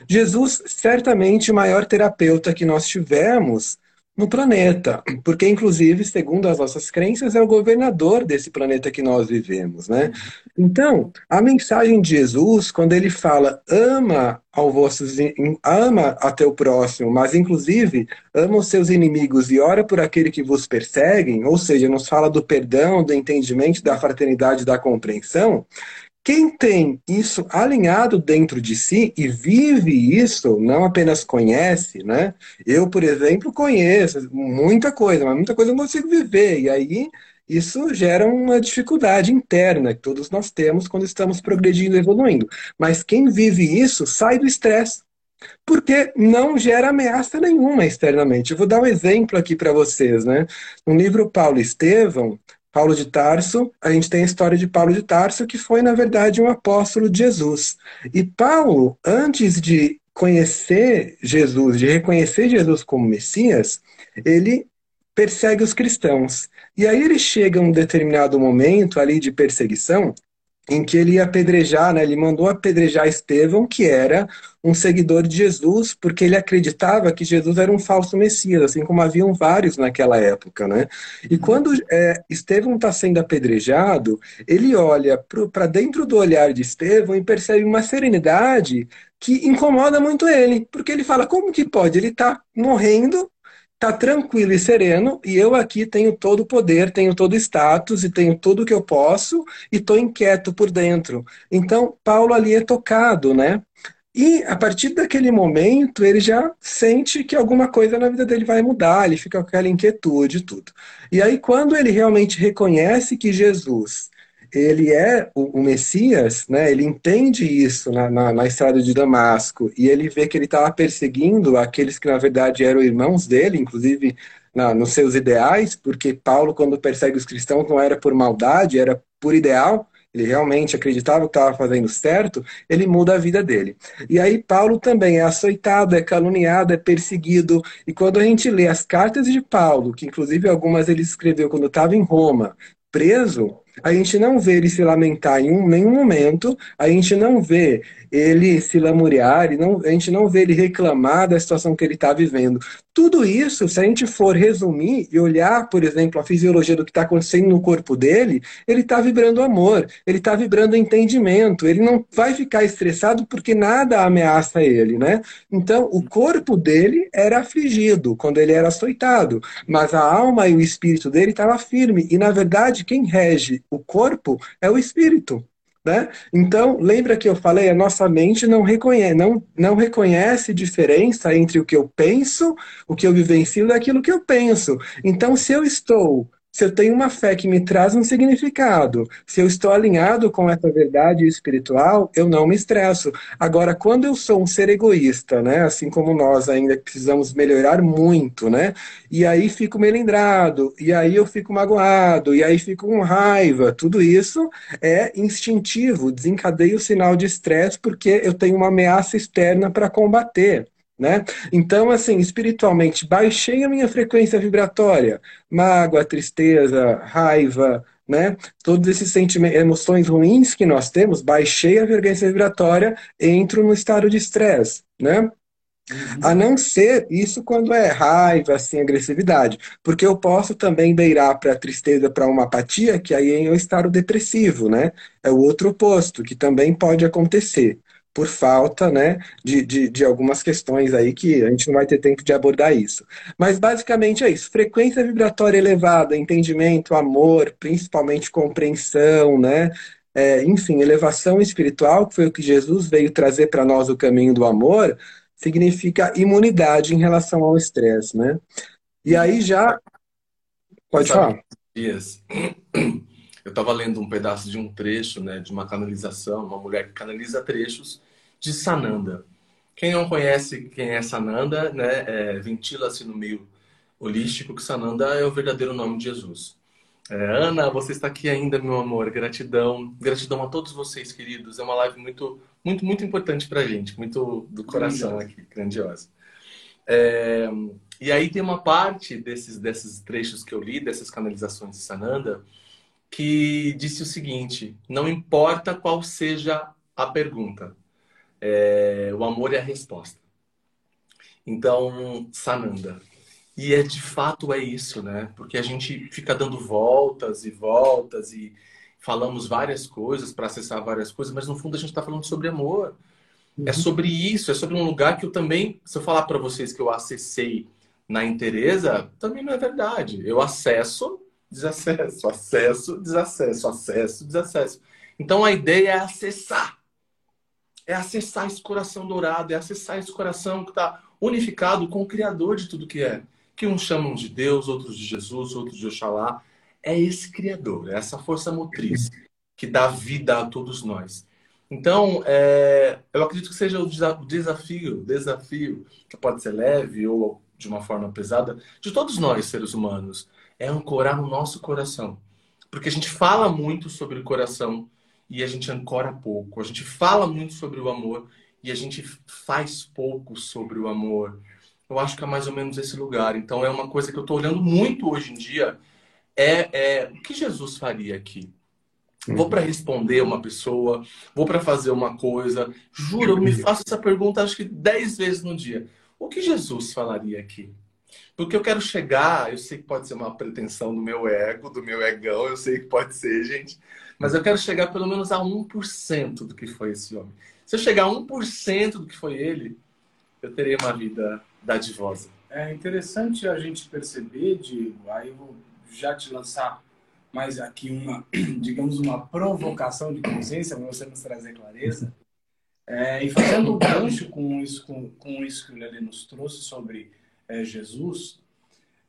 Jesus, certamente o maior terapeuta que nós tivemos no planeta, porque inclusive, segundo as nossas crenças, é o governador desse planeta que nós vivemos, né? Então, a mensagem de Jesus, quando ele fala ama ao vossos ama a teu próximo, mas inclusive ama os seus inimigos e ora por aquele que vos perseguem, ou seja, nos fala do perdão, do entendimento, da fraternidade, da compreensão. Quem tem isso alinhado dentro de si e vive isso, não apenas conhece, né? Eu, por exemplo, conheço muita coisa, mas muita coisa eu não consigo viver. E aí isso gera uma dificuldade interna que todos nós temos quando estamos progredindo e evoluindo. Mas quem vive isso sai do estresse. Porque não gera ameaça nenhuma externamente. Eu vou dar um exemplo aqui para vocês, né? No livro Paulo Estevão, Paulo de Tarso, a gente tem a história de Paulo de Tarso, que foi, na verdade, um apóstolo de Jesus. E Paulo, antes de conhecer Jesus, de reconhecer Jesus como Messias, ele persegue os cristãos. E aí ele chega a um determinado momento ali de perseguição em que ele ia apedrejar, né? ele mandou apedrejar Estevão, que era um seguidor de Jesus, porque ele acreditava que Jesus era um falso Messias, assim como haviam vários naquela época. Né? E quando é, Estevão está sendo apedrejado, ele olha para dentro do olhar de Estevão e percebe uma serenidade que incomoda muito ele, porque ele fala: como que pode? Ele está morrendo tá tranquilo e sereno, e eu aqui tenho todo o poder, tenho todo o status e tenho tudo o que eu posso, e tô inquieto por dentro. Então, Paulo ali é tocado, né? E a partir daquele momento, ele já sente que alguma coisa na vida dele vai mudar, ele fica com aquela inquietude e tudo. E aí, quando ele realmente reconhece que Jesus ele é o, o Messias, né? Ele entende isso na, na, na, estrada de Damasco e ele vê que ele estava perseguindo aqueles que na verdade eram irmãos dele, inclusive na, nos seus ideais, porque Paulo quando persegue os cristãos não era por maldade, era por ideal ele realmente acreditava que estava fazendo certo, ele muda a vida dele. E aí Paulo também é açoitado, é caluniado, é perseguido. E quando a gente lê as cartas de Paulo, que inclusive algumas ele escreveu quando estava em Roma, preso, a gente não vê ele se lamentar em um, nenhum momento, a gente não vê ele se lamuriar, não, a gente não vê ele reclamar da situação que ele está vivendo. Tudo isso, se a gente for resumir e olhar, por exemplo, a fisiologia do que está acontecendo no corpo dele, ele está vibrando amor, ele está vibrando entendimento, ele não vai ficar estressado porque nada ameaça ele, né? Então, o corpo dele era afligido quando ele era açoitado, mas a alma e o espírito dele estava firme. E, na verdade, quem rege o corpo é o espírito. Né? Então, lembra que eu falei, a nossa mente não reconhece, não, não reconhece diferença entre o que eu penso, o que eu vivencio e aquilo que eu penso. Então, se eu estou se eu tenho uma fé que me traz um significado, se eu estou alinhado com essa verdade espiritual, eu não me estresso. Agora, quando eu sou um ser egoísta, né, assim como nós ainda precisamos melhorar muito, né, e aí fico melindrado, e aí eu fico magoado, e aí fico com raiva, tudo isso é instintivo, desencadeia o sinal de estresse porque eu tenho uma ameaça externa para combater. Né? Então, assim, espiritualmente, baixei a minha frequência vibratória, mágoa, tristeza, raiva, né? Todos esses sentimentos, emoções ruins que nós temos, baixei a frequência vibratória, entro no estado de estresse, né? Uhum. A não ser isso quando é raiva, assim, agressividade. Porque eu posso também beirar para tristeza, para uma apatia, que aí é o estado depressivo, né? É o outro oposto, que também pode acontecer por falta né, de, de, de, algumas questões aí que a gente não vai ter tempo de abordar isso. Mas basicamente é isso. Frequência vibratória elevada, entendimento, amor, principalmente compreensão, né? É, enfim, elevação espiritual, que foi o que Jesus veio trazer para nós o caminho do amor, significa imunidade em relação ao estresse, né? E aí já. Pode falar. Dias. Eu estava lendo um pedaço de um trecho, né, de uma canalização, uma mulher que canaliza trechos de Sananda. Quem não conhece quem é Sananda, né, é, ventila-se no meio holístico que Sananda é o verdadeiro nome de Jesus. É, Ana, você está aqui ainda, meu amor. Gratidão, gratidão a todos vocês, queridos. É uma live muito, muito, muito importante para a gente, muito do coração aqui, grandiosa. É, e aí tem uma parte desses, desses trechos que eu li, dessas canalizações de Sananda, que disse o seguinte: não importa qual seja a pergunta, é, o amor é a resposta. Então, Sananda. E é de fato é isso, né? Porque a gente fica dando voltas e voltas e falamos várias coisas para acessar várias coisas, mas no fundo a gente está falando sobre amor. É uhum. É sobre isso, é sobre um lugar que eu também, se eu falar para vocês que eu acessei na Interesa, também não é verdade. Eu acesso desacesso, acesso, desacesso, acesso, desacesso. Então a ideia é acessar. É acessar esse coração dourado, é acessar esse coração que está unificado com o Criador de tudo que é. Que uns chamam de Deus, outros de Jesus, outros de Oxalá. É esse Criador, é essa força motriz que dá vida a todos nós. Então, é, eu acredito que seja o desafio, desafio, que pode ser leve ou de uma forma pesada, de todos nós, seres humanos, é ancorar no nosso coração. Porque a gente fala muito sobre o coração e a gente ancora pouco. A gente fala muito sobre o amor e a gente faz pouco sobre o amor. Eu acho que é mais ou menos esse lugar. Então é uma coisa que eu estou olhando muito hoje em dia. É, é o que Jesus faria aqui? Vou para responder uma pessoa, vou para fazer uma coisa. Juro, eu me faço essa pergunta acho que dez vezes no dia. O que Jesus falaria aqui? Porque eu quero chegar, eu sei que pode ser uma pretensão do meu ego, do meu egão, eu sei que pode ser, gente, mas eu quero chegar pelo menos a 1% do que foi esse homem. Se eu chegar a 1% do que foi ele, eu terei uma vida dadivosa. É interessante a gente perceber, Diego, aí eu vou já te lançar mais aqui uma, digamos, uma provocação de consciência, para você nos trazer clareza. É, e fazendo o gancho com isso, com, com isso que o Lele nos trouxe sobre é, Jesus,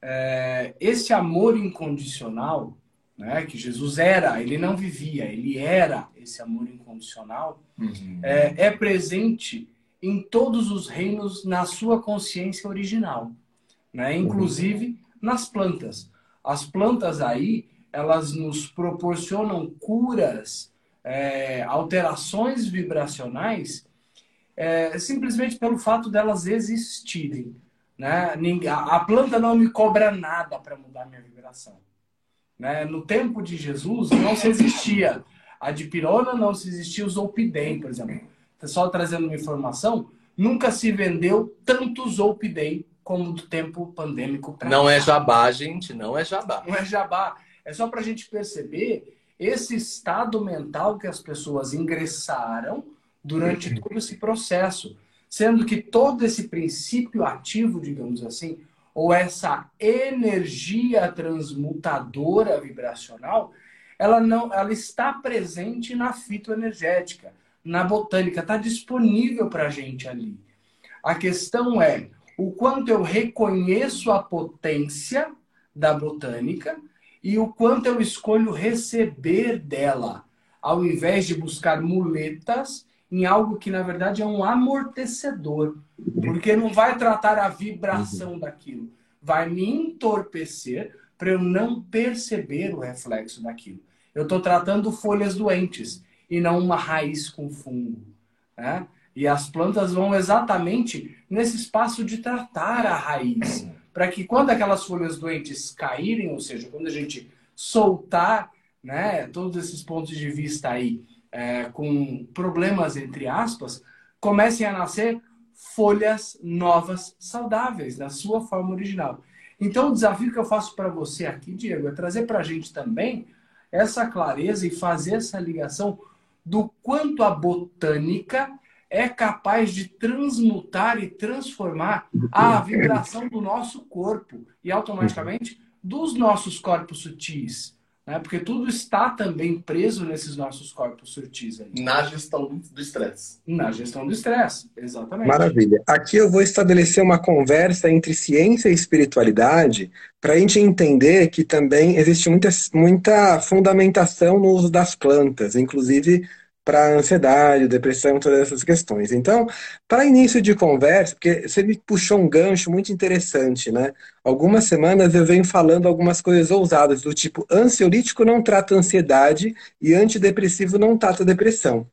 é, esse amor incondicional, né? que Jesus era, ele não vivia, ele era esse amor incondicional, uhum. é, é presente em todos os reinos na sua consciência original, né? inclusive uhum. nas plantas. As plantas aí, elas nos proporcionam curas, é, alterações vibracionais, é, simplesmente pelo fato delas existirem. Né? A planta não me cobra nada para mudar minha vibração. Né? No tempo de Jesus não se existia a dipirona, não se existia o zolpidem, por exemplo. Só trazendo uma informação, nunca se vendeu tanto zolpidem como do tempo pandêmico. Não é jabá, gente, não é jabá. Não é jabá. É só para a gente perceber esse estado mental que as pessoas ingressaram durante todo esse processo. Sendo que todo esse princípio ativo, digamos assim, ou essa energia transmutadora vibracional, ela não, ela está presente na fitoenergética, na botânica, está disponível para a gente ali. A questão é o quanto eu reconheço a potência da botânica e o quanto eu escolho receber dela, ao invés de buscar muletas em algo que na verdade é um amortecedor, porque não vai tratar a vibração uhum. daquilo, vai me entorpecer para eu não perceber o reflexo daquilo. Eu estou tratando folhas doentes e não uma raiz com fungo. Né? E as plantas vão exatamente nesse espaço de tratar a raiz, para que quando aquelas folhas doentes caírem, ou seja, quando a gente soltar né, todos esses pontos de vista aí é, com problemas, entre aspas, comecem a nascer folhas novas, saudáveis, na sua forma original. Então, o desafio que eu faço para você aqui, Diego, é trazer para a gente também essa clareza e fazer essa ligação do quanto a botânica é capaz de transmutar e transformar a vibração do nosso corpo e automaticamente dos nossos corpos sutis. Né? Porque tudo está também preso nesses nossos corpos sutis. Aí. Na gestão do estresse. Na gestão do estresse, exatamente. Maravilha. Aqui eu vou estabelecer uma conversa entre ciência e espiritualidade para a gente entender que também existe muita, muita fundamentação no uso das plantas, inclusive para ansiedade, depressão, todas essas questões. Então, para início de conversa, porque você me puxou um gancho muito interessante, né? Algumas semanas eu venho falando algumas coisas ousadas, do tipo ansiolítico não trata ansiedade e antidepressivo não trata depressão.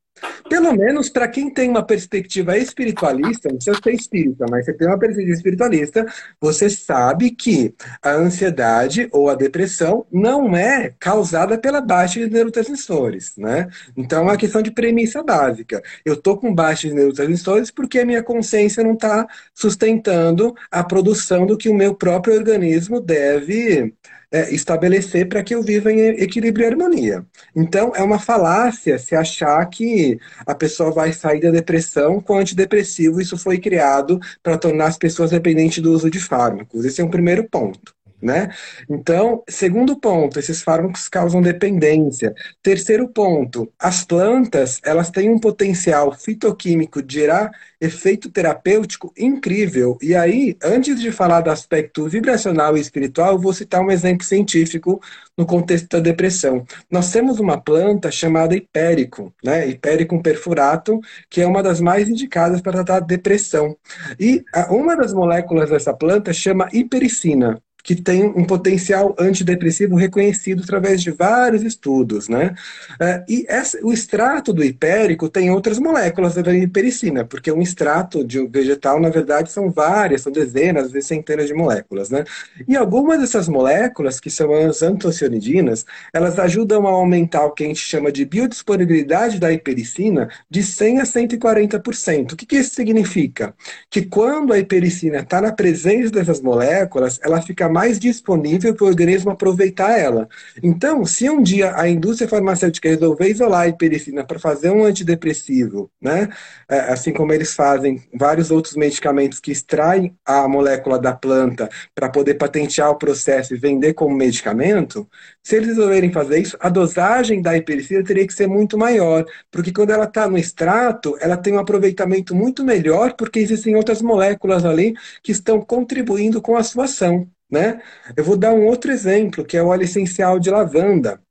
Pelo menos para quem tem uma perspectiva espiritualista, não precisa ser espírita, mas você tem uma perspectiva espiritualista, você sabe que a ansiedade ou a depressão não é causada pela baixa de neurotransmissores, né? Então é uma questão de premissa básica. Eu tô com baixa de neurotransmissores porque a minha consciência não está sustentando a produção do que o meu próprio organismo deve é, estabelecer para que eu viva em equilíbrio e harmonia. Então, é uma falácia se achar que a pessoa vai sair da depressão com antidepressivo. Isso foi criado para tornar as pessoas dependentes do uso de fármacos. Esse é um primeiro ponto. Né? Então, segundo ponto, esses fármacos causam dependência. Terceiro ponto, as plantas, elas têm um potencial fitoquímico de gerar efeito terapêutico incrível. E aí, antes de falar do aspecto vibracional e espiritual, eu vou citar um exemplo científico no contexto da depressão. Nós temos uma planta chamada hipérico, né? Hipericum perfuratum, que é uma das mais indicadas para tratar depressão. E uma das moléculas dessa planta chama hipericina que tem um potencial antidepressivo reconhecido através de vários estudos, né? É, e essa, o extrato do hipérico tem outras moléculas da hipericina, porque um extrato de um vegetal, na verdade, são várias, são dezenas, às vezes centenas de moléculas, né? E algumas dessas moléculas, que são as antocianidinas, elas ajudam a aumentar o que a gente chama de biodisponibilidade da hipericina de 100 a 140%. O que, que isso significa? Que quando a hipericina está na presença dessas moléculas, ela fica mais disponível para o organismo aproveitar ela. Então, se um dia a indústria farmacêutica resolver isolar a hipericina para fazer um antidepressivo, né, é, assim como eles fazem vários outros medicamentos que extraem a molécula da planta para poder patentear o processo e vender como medicamento, se eles resolverem fazer isso, a dosagem da hipericina teria que ser muito maior, porque quando ela está no extrato, ela tem um aproveitamento muito melhor, porque existem outras moléculas ali que estão contribuindo com a sua ação. Né? Eu vou dar um outro exemplo, que é o óleo essencial de lavanda.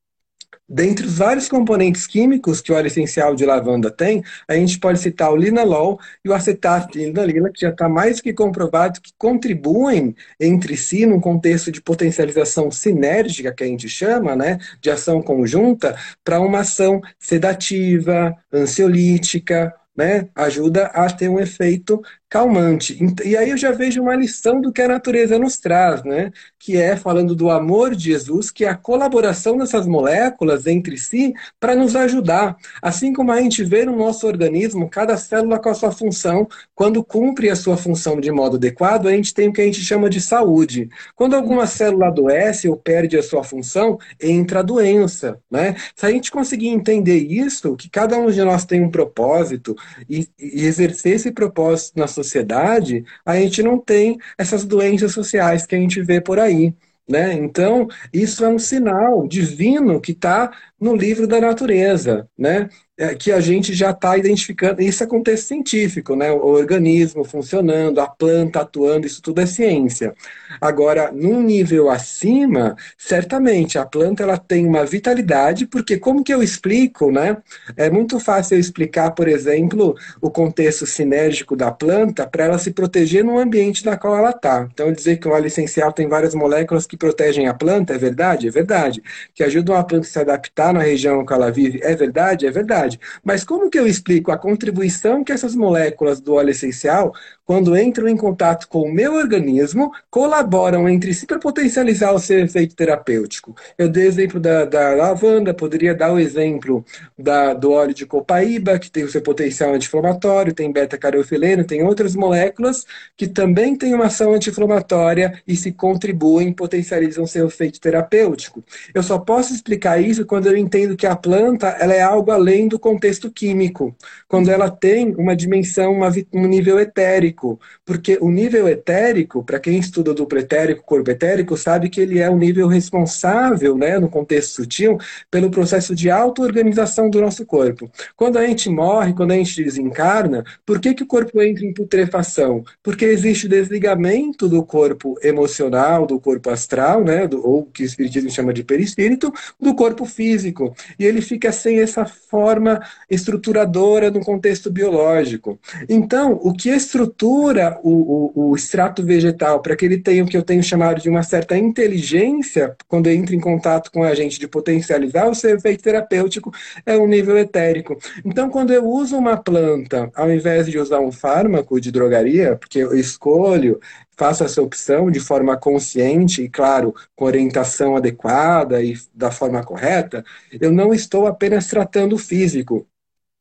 Dentre os vários componentes químicos que o óleo essencial de lavanda tem, a gente pode citar o linalol e o acetato de linalila, que já está mais que comprovado que contribuem entre si num contexto de potencialização sinérgica, que a gente chama, né, de ação conjunta, para uma ação sedativa, ansiolítica, né, ajuda a ter um efeito calmante. E aí eu já vejo uma lição do que a natureza nos traz, né? Que é falando do amor de Jesus, que é a colaboração dessas moléculas entre si para nos ajudar. Assim como a gente vê no nosso organismo, cada célula com a sua função, quando cumpre a sua função de modo adequado, a gente tem o que a gente chama de saúde. Quando alguma célula adoece ou perde a sua função, entra a doença, né? Se a gente conseguir entender isso, que cada um de nós tem um propósito e, e exercer esse propósito na sociedade, sociedade, a gente não tem essas doenças sociais que a gente vê por aí. Né? Então, isso é um sinal divino que está no livro da natureza, né? É, que a gente já está identificando. Isso é contexto científico, né? O organismo funcionando, a planta atuando, isso tudo é ciência. Agora, num nível acima, certamente a planta ela tem uma vitalidade, porque como que eu explico, né? É muito fácil eu explicar, por exemplo, o contexto sinérgico da planta para ela se proteger no ambiente na qual ela está. Então, dizer que o óleo essencial tem várias moléculas que protegem a planta, é verdade? É verdade. Que ajudam a planta a se adaptar na região que ela vive, é verdade? É verdade. Mas como que eu explico a contribuição que essas moléculas do óleo essencial quando entram em contato com o meu organismo, colaboram entre si para potencializar o seu efeito terapêutico. Eu dei o exemplo da, da lavanda, poderia dar o exemplo da, do óleo de copaíba, que tem o seu potencial anti-inflamatório, tem beta-carofileno, tem outras moléculas que também têm uma ação anti-inflamatória e se contribuem, potencializam seu efeito terapêutico. Eu só posso explicar isso quando eu entendo que a planta ela é algo além do contexto químico, quando ela tem uma dimensão, uma, um nível etérico porque o nível etérico, para quem estuda duplo etérico, corpo etérico, sabe que ele é o nível responsável, né, no contexto sutil, pelo processo de auto-organização do nosso corpo. Quando a gente morre, quando a gente desencarna, por que, que o corpo entra em putrefação? Porque existe o desligamento do corpo emocional, do corpo astral, né, do, ou que o espiritismo chama de perispírito, do corpo físico. E ele fica sem essa forma estruturadora no contexto biológico. Então, o que estrutura o, o, o extrato vegetal para que ele tenha o que eu tenho chamado de uma certa inteligência, quando entra em contato com a gente, de potencializar o seu efeito terapêutico, é um nível etérico. Então, quando eu uso uma planta, ao invés de usar um fármaco de drogaria, porque eu escolho faço essa opção de forma consciente e, claro, com orientação adequada e da forma correta, eu não estou apenas tratando o físico,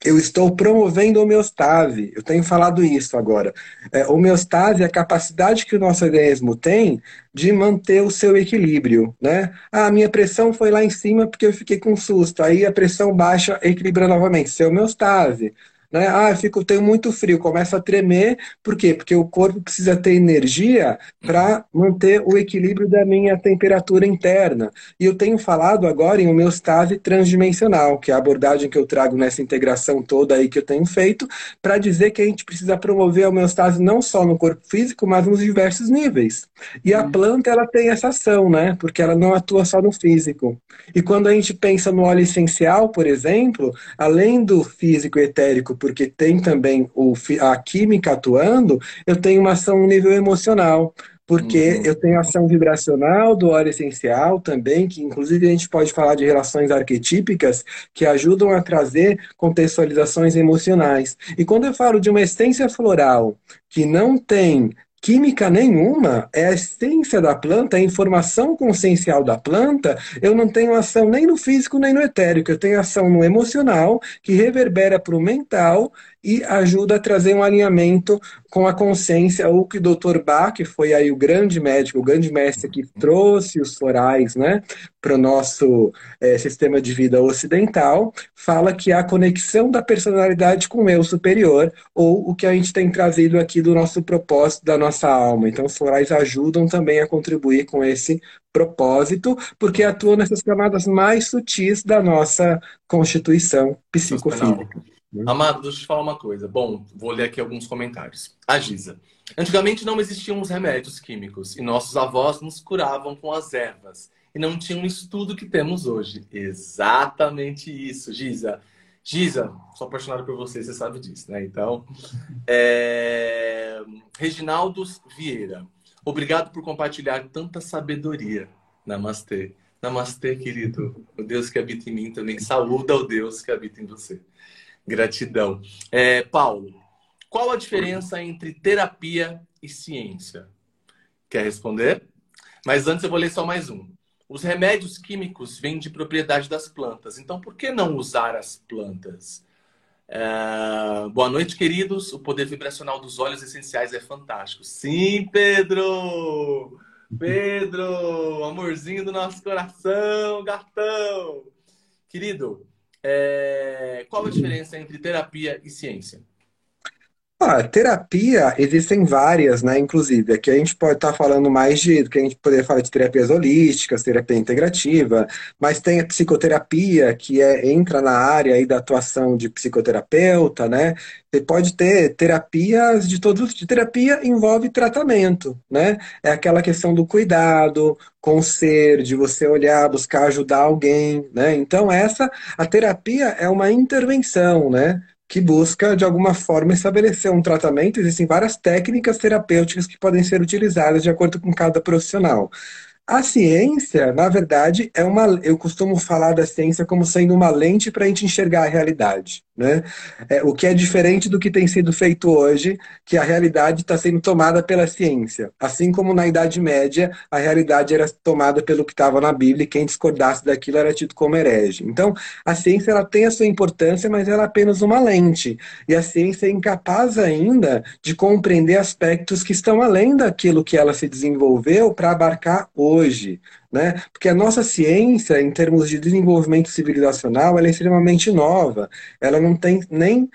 eu estou promovendo homeostase. Eu tenho falado isso agora. É, homeostase é a capacidade que o nosso organismo tem de manter o seu equilíbrio, né? Ah, minha pressão foi lá em cima porque eu fiquei com susto. Aí a pressão baixa, equilibra novamente. Isso é homeostase. Né? Ah, eu fico, tenho muito frio, começa a tremer. Por quê? Porque o corpo precisa ter energia para manter o equilíbrio da minha temperatura interna. E eu tenho falado agora em homeostase transdimensional, que é a abordagem que eu trago nessa integração toda aí que eu tenho feito, para dizer que a gente precisa promover a homeostase não só no corpo físico, mas nos diversos níveis. E a planta, ela tem essa ação, né? Porque ela não atua só no físico. E quando a gente pensa no óleo essencial, por exemplo, além do físico etérico porque tem também o, a química atuando, eu tenho uma ação no nível emocional porque uhum. eu tenho ação vibracional do óleo essencial também, que inclusive a gente pode falar de relações arquetípicas que ajudam a trazer contextualizações emocionais. E quando eu falo de uma essência floral que não tem química nenhuma, é a essência da planta, é a informação consciencial da planta, eu não tenho ação nem no físico nem no etérico, eu tenho ação no emocional, que reverbera para o mental e ajuda a trazer um alinhamento com a consciência, ou que o Dr. Bach, que foi aí o grande médico, o grande mestre que trouxe os florais né, para o nosso é, sistema de vida ocidental, fala que a conexão da personalidade com o eu superior, ou o que a gente tem trazido aqui do nosso propósito, da nossa alma. Então, os florais ajudam também a contribuir com esse propósito, porque atuam nessas camadas mais sutis da nossa constituição psicofísica. Né? Amado, deixa eu te falar uma coisa. Bom, vou ler aqui alguns comentários. A Giza. Antigamente não existiam os remédios químicos e nossos avós nos curavam com as ervas e não tinham isso tudo que temos hoje. Exatamente isso, Giza. Giza, sou apaixonado por você, você sabe disso, né? Então, é... Reginaldo Vieira, obrigado por compartilhar tanta sabedoria. Namastê. Namastê, querido. O Deus que habita em mim também saúda o Deus que habita em você. Gratidão. É, Paulo, qual a diferença entre terapia e ciência? Quer responder? Mas antes eu vou ler só mais um. Os remédios químicos vêm de propriedade das plantas, então por que não usar as plantas? É... Boa noite, queridos. O poder vibracional dos óleos essenciais é fantástico. Sim, Pedro! Pedro, amorzinho do nosso coração, gatão. Querido, é... qual a diferença entre terapia e ciência? Ah, terapia, existem várias, né? Inclusive, aqui a gente pode estar tá falando mais de que a gente poderia falar de terapias holísticas, terapia integrativa, mas tem a psicoterapia, que é, entra na área aí da atuação de psicoterapeuta, né? Você pode ter terapias de todos de terapia envolve tratamento, né? É aquela questão do cuidado com o ser, de você olhar, buscar ajudar alguém, né? Então essa a terapia é uma intervenção, né? Que busca, de alguma forma, estabelecer um tratamento. Existem várias técnicas terapêuticas que podem ser utilizadas de acordo com cada profissional. A ciência, na verdade, é uma. Eu costumo falar da ciência como sendo uma lente para a gente enxergar a realidade. Né? É, o que é diferente do que tem sido feito hoje, que a realidade está sendo tomada pela ciência. Assim como na Idade Média, a realidade era tomada pelo que estava na Bíblia e quem discordasse daquilo era tido como herege. Então, a ciência ela tem a sua importância, mas ela é apenas uma lente. E a ciência é incapaz ainda de compreender aspectos que estão além daquilo que ela se desenvolveu para abarcar hoje né? Porque a nossa ciência, em termos de desenvolvimento civilizacional, ela é extremamente nova. Ela não tem nem,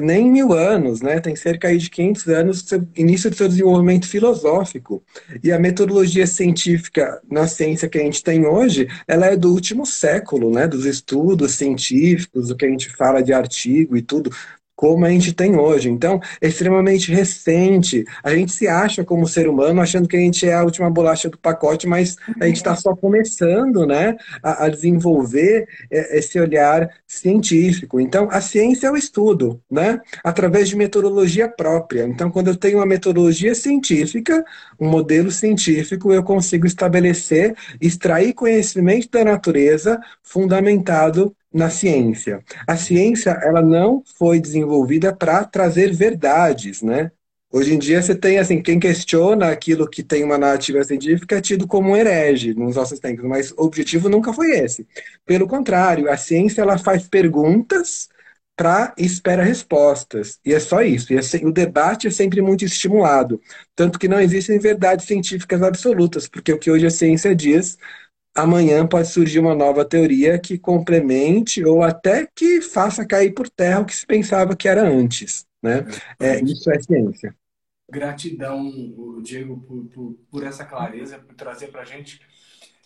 nem mil anos, né? Tem cerca de 500 anos do início do seu desenvolvimento filosófico. E a metodologia científica na ciência que a gente tem hoje, ela é do último século, né? Dos estudos científicos, o que a gente fala de artigo e tudo como a gente tem hoje. Então, é extremamente recente. A gente se acha como ser humano achando que a gente é a última bolacha do pacote, mas a gente está só começando né, a, a, desenvolver é, esse olhar científico. Então, a ciência é o estudo, né, através de metodologia própria. Então, quando eu tenho uma metodologia científica, um modelo científico, eu consigo estabelecer, extrair conhecimento da natureza fundamentado na ciência. A ciência ela não foi desenvolvida para trazer verdades, né? Hoje em dia você tem assim, quem questiona aquilo que tem uma narrativa científica é tido como um herege nos nossos tempos, mas o objetivo nunca foi esse. Pelo contrário, a ciência ela faz perguntas para espera respostas. E é só isso. E é, o debate é sempre muito estimulado. Tanto que não existem verdades científicas absolutas, porque o que hoje a ciência diz amanhã pode surgir uma nova teoria que complemente ou até que faça cair por terra o que se pensava que era antes. Né? É, isso é ciência. Gratidão, Diego, por, por, por essa clareza, por trazer para a gente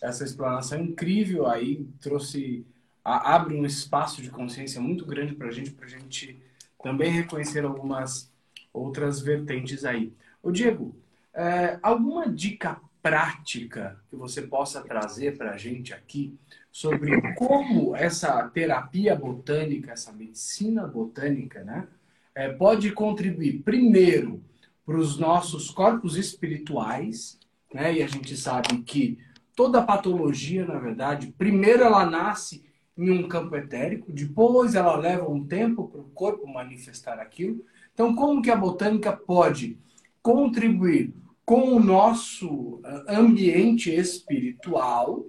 essa explanação incrível aí, trouxe, a, abre um espaço de consciência muito grande para a gente, para a gente também reconhecer algumas outras vertentes aí. O Diego, é, alguma dica prática que você possa trazer para a gente aqui sobre como essa terapia botânica, essa medicina botânica, né, é, pode contribuir, primeiro, para os nossos corpos espirituais, né, e a gente sabe que toda patologia, na verdade, primeiro ela nasce em um campo etérico, depois ela leva um tempo para o corpo manifestar aquilo. Então, como que a botânica pode contribuir com o nosso eh, ambiente espiritual,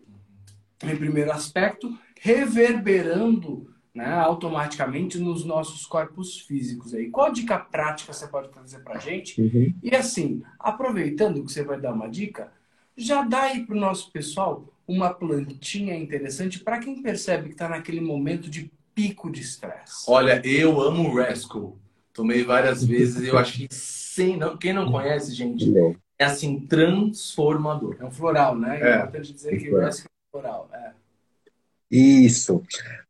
em primeiro aspecto, reverberando né, automaticamente nos nossos corpos físicos. Aí. Qual dica prática você pode trazer para a gente? Uhum. E assim, aproveitando que você vai dar uma dica, já dá aí para o nosso pessoal uma plantinha interessante para quem percebe que está naquele momento de pico de estresse. Olha, eu amo o Rascal. Tomei várias vezes e eu acho que sem, não, quem não conhece, gente, é assim, transformador. É um floral, né? É, é importante dizer que o é floral. É. Isso.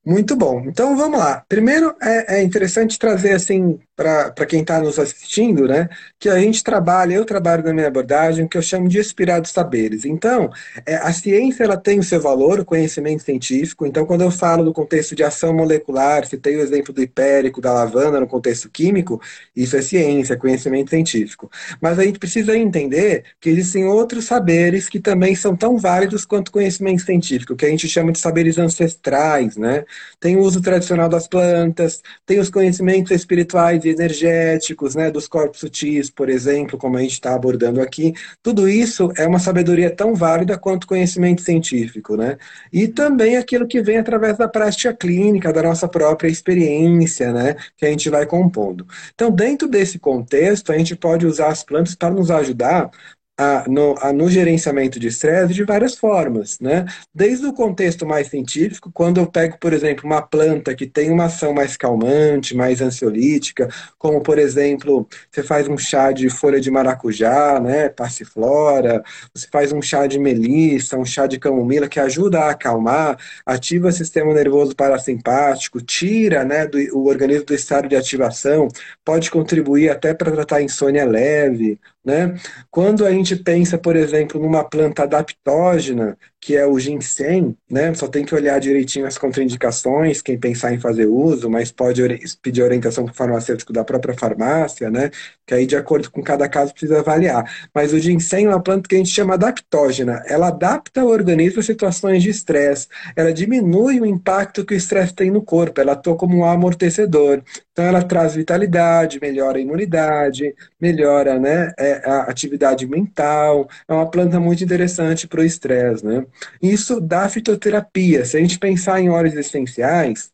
Muito bom. Então vamos lá. Primeiro é, é interessante trazer assim para quem está nos assistindo, né, que a gente trabalha, eu trabalho na minha abordagem, que eu chamo de inspirados saberes. Então, é, a ciência ela tem o seu valor, o conhecimento científico. Então, quando eu falo do contexto de ação molecular, tem o exemplo do hipérico, da lavanda no contexto químico, isso é ciência, é conhecimento científico. Mas a gente precisa entender que existem outros saberes que também são tão válidos quanto conhecimento científico, que a gente chama de saberes ancestrais, né? Tem o uso tradicional das plantas, tem os conhecimentos espirituais energéticos, né, dos corpos sutis, por exemplo, como a gente está abordando aqui. Tudo isso é uma sabedoria tão válida quanto conhecimento científico, né? E também aquilo que vem através da prática clínica, da nossa própria experiência, né, que a gente vai compondo. Então, dentro desse contexto, a gente pode usar as plantas para nos ajudar a, no, a, no, gerenciamento de estresse de várias formas, né? Desde o contexto mais científico, quando eu pego, por exemplo, uma planta que tem uma ação mais calmante, mais ansiolítica, como, por exemplo, você faz um chá de folha de maracujá, né, passiflora, você faz um chá de melissa, um chá de camomila, que ajuda a acalmar, ativa o sistema nervoso parasimpático, tira, né, do, o organismo do estado de ativação, pode contribuir até para tratar insônia leve, né? Quando a gente pensa, por exemplo, numa planta adaptógena, que é o ginseng, né? Só tem que olhar direitinho as contraindicações, quem pensar em fazer uso, mas pode pedir orientação para o farmacêutico da própria farmácia, né? Que aí, de acordo com cada caso, precisa avaliar. Mas o ginseng é uma planta que a gente chama adaptógena. Ela adapta o organismo a situações de estresse. Ela diminui o impacto que o estresse tem no corpo. Ela atua como um amortecedor. Então, ela traz vitalidade, melhora a imunidade, melhora né, é, a atividade mental. É uma planta muito interessante para o estresse, né? Isso da fitoterapia. Se a gente pensar em óleos essenciais,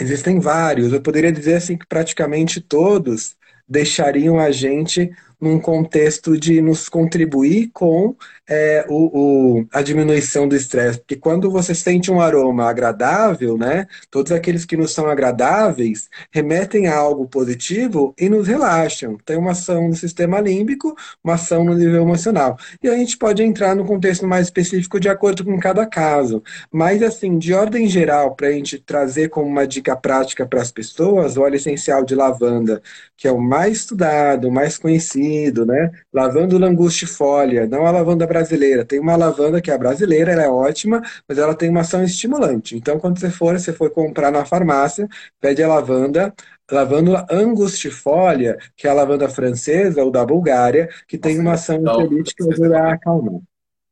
existem vários. Eu poderia dizer assim que praticamente todos deixariam a gente num contexto de nos contribuir com é, o, o, a diminuição do estresse. Porque quando você sente um aroma agradável, né, todos aqueles que nos são agradáveis remetem a algo positivo e nos relaxam. Tem uma ação no sistema límbico, uma ação no nível emocional. E a gente pode entrar no contexto mais específico de acordo com cada caso. Mas, assim, de ordem geral, para a gente trazer como uma dica prática para as pessoas, o óleo essencial de lavanda, que é o mais estudado, o mais conhecido, né? Lavanda langustifolia, não a lavanda brasileira. Tem uma lavanda que é brasileira, ela é ótima, mas ela tem uma ação estimulante. Então, quando você for, você for comprar na farmácia, pede a lavanda, lavanda angustifolia, que é a lavanda francesa ou da Bulgária, que tem uma ação ansiolítica que ajuda a acalmar.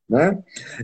Né?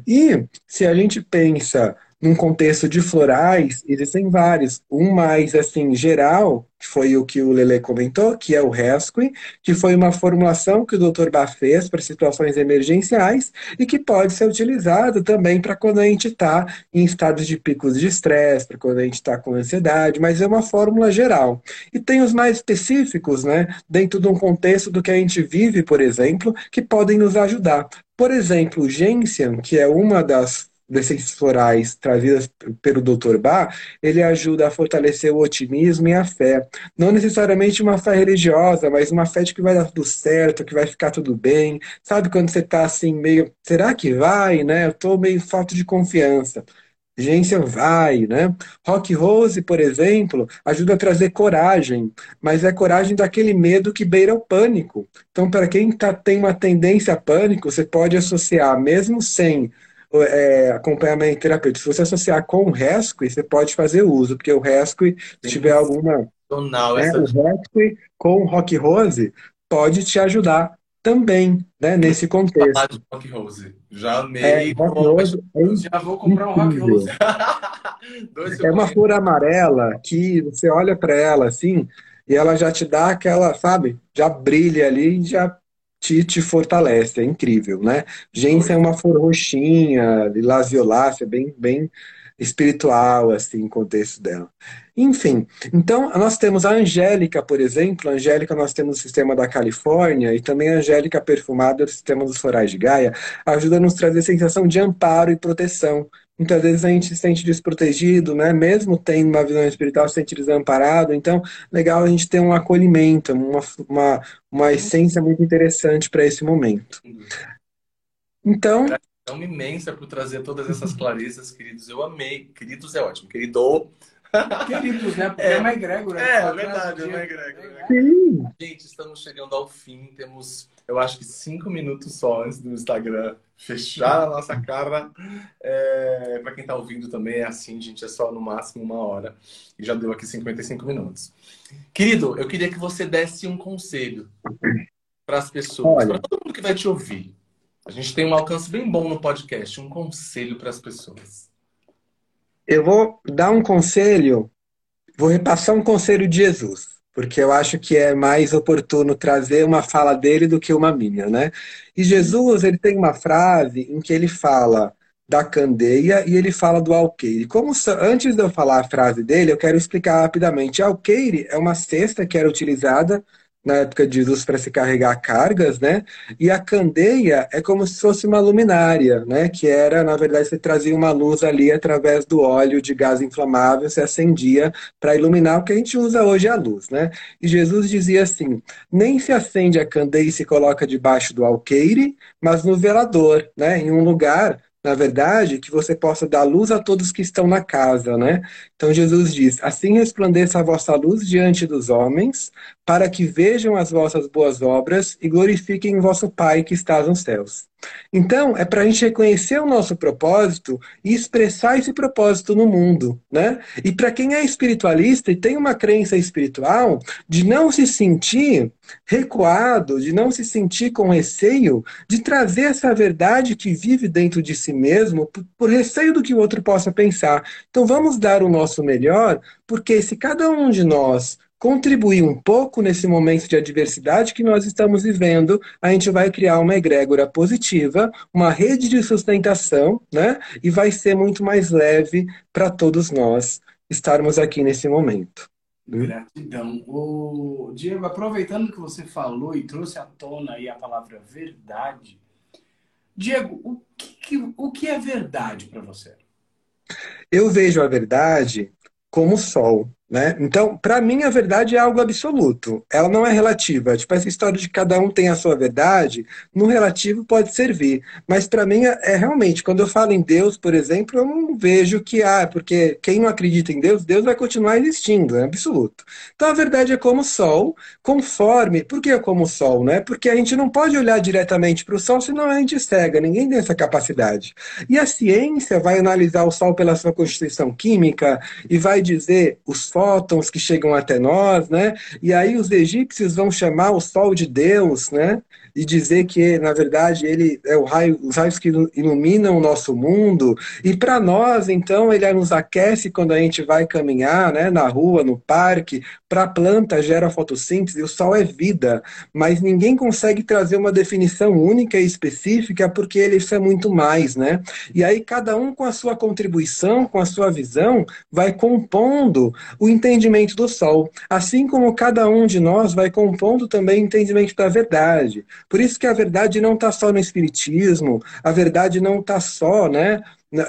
E se a gente pensa num contexto de florais, existem vários. Um mais assim geral, que foi o que o Lele comentou, que é o Rescue, que foi uma formulação que o Dr. Bach fez para situações emergenciais e que pode ser utilizado também para quando a gente está em estados de picos de estresse, para quando a gente está com ansiedade, mas é uma fórmula geral. E tem os mais específicos, né, dentro de um contexto do que a gente vive, por exemplo, que podem nos ajudar. Por exemplo, o Gentian, que é uma das desses florais trazidas pelo Dr. Bach, ele ajuda a fortalecer o otimismo e a fé. Não necessariamente uma fé religiosa, mas uma fé de que vai dar tudo certo, que vai ficar tudo bem. Sabe quando você está assim, meio, será que vai, né? Eu estou meio falta de confiança. Gente, vai, né? Rock Rose, por exemplo, ajuda a trazer coragem, mas é coragem daquele medo que beira o pânico. Então, para quem tá, tem uma tendência a pânico, você pode associar, mesmo sem é, acompanhamento terapêutico. Se você associar com o RESCUE, você pode fazer uso, porque o RESCUE, se tiver alguma. Tonal, né, O RESCUE com o Rock Rose pode te ajudar também, né, nesse contexto. Rock Rose. Já amei. É, rock Rose é já vou comprar um Rock Rose. é uma flor amarela que você olha para ela assim e ela já te dá aquela, sabe, já brilha ali e já te, te fortalece, é incrível, né? Gência é uma flor roxinha, lilás violácea, bem, bem espiritual, assim, contexto dela. Enfim, então nós temos a Angélica, por exemplo, a Angélica nós temos o sistema da Califórnia e também a Angélica perfumada do sistema dos florais de Gaia, ajuda a nos trazer sensação de amparo e proteção, Muitas vezes a gente se sente desprotegido, né? Mesmo tendo uma visão espiritual, se sente desamparado. Então, legal a gente ter um acolhimento, uma, uma, uma essência muito interessante para esse momento. Então, É uma imensa por trazer todas essas clarezas, queridos. Eu amei. Queridos é ótimo. Querido. Queridos, né? Porque é, é uma egrégora. É, é verdade, é uma egrégora. Né? Sim. Gente, estamos chegando ao fim. Temos, eu acho que cinco minutos só antes do Instagram fechar a nossa cara. É, Para quem está ouvindo também é assim, gente. É só no máximo uma hora. E já deu aqui 55 minutos. Querido, eu queria que você desse um conselho para as pessoas, para todo mundo que vai te ouvir. A gente tem um alcance bem bom no podcast. Um conselho para as pessoas. Eu vou dar um conselho, vou repassar um conselho de Jesus, porque eu acho que é mais oportuno trazer uma fala dele do que uma minha, né? E Jesus, ele tem uma frase em que ele fala da candeia e ele fala do alqueire. Como antes de eu falar a frase dele, eu quero explicar rapidamente. Alqueire é uma cesta que era utilizada na época de Jesus para se carregar cargas, né? E a candeia é como se fosse uma luminária, né? Que era, na verdade, você trazia uma luz ali através do óleo de gás inflamável, se acendia para iluminar o que a gente usa hoje a luz, né? E Jesus dizia assim: nem se acende a candeia e se coloca debaixo do alqueire, mas no velador, né? Em um lugar na verdade, que você possa dar luz a todos que estão na casa, né? Então Jesus diz: Assim resplandeça a vossa luz diante dos homens, para que vejam as vossas boas obras e glorifiquem vosso Pai que está nos céus. Então, é para a gente reconhecer o nosso propósito e expressar esse propósito no mundo, né? E para quem é espiritualista e tem uma crença espiritual, de não se sentir recuado, de não se sentir com receio, de trazer essa verdade que vive dentro de si mesmo, por, por receio do que o outro possa pensar. Então, vamos dar o nosso melhor, porque se cada um de nós contribuir um pouco nesse momento de adversidade que nós estamos vivendo, a gente vai criar uma egrégora positiva, uma rede de sustentação, né? E vai ser muito mais leve para todos nós estarmos aqui nesse momento. Gratidão. O Diego, aproveitando que você falou e trouxe à tona aí a palavra verdade, Diego, o que, o que é verdade para você? Eu vejo a verdade como o sol. Né? Então, para mim, a verdade é algo absoluto. Ela não é relativa. Tipo, essa história de cada um tem a sua verdade, no relativo pode servir. Mas para mim, é, é, realmente, quando eu falo em Deus, por exemplo, eu não vejo que, ah, porque quem não acredita em Deus, Deus vai continuar existindo, é absoluto. Então, a verdade é como o sol, conforme. Por que é como o sol? Né? Porque a gente não pode olhar diretamente para o sol, senão a gente cega. Ninguém tem essa capacidade. E a ciência vai analisar o sol pela sua constituição química e vai dizer os que chegam até nós, né? E aí os egípcios vão chamar o sol de Deus, né? E dizer que, na verdade, ele é o raio, os raios que iluminam o nosso mundo. E para nós, então, ele nos aquece quando a gente vai caminhar, né? Na rua, no parque. Para a planta gera fotossíntese, o sol é vida. Mas ninguém consegue trazer uma definição única e específica porque ele é muito mais, né? E aí cada um com a sua contribuição, com a sua visão, vai compondo o entendimento do sol, assim como cada um de nós vai compondo também o entendimento da verdade. Por isso que a verdade não está só no espiritismo, a verdade não está só, né,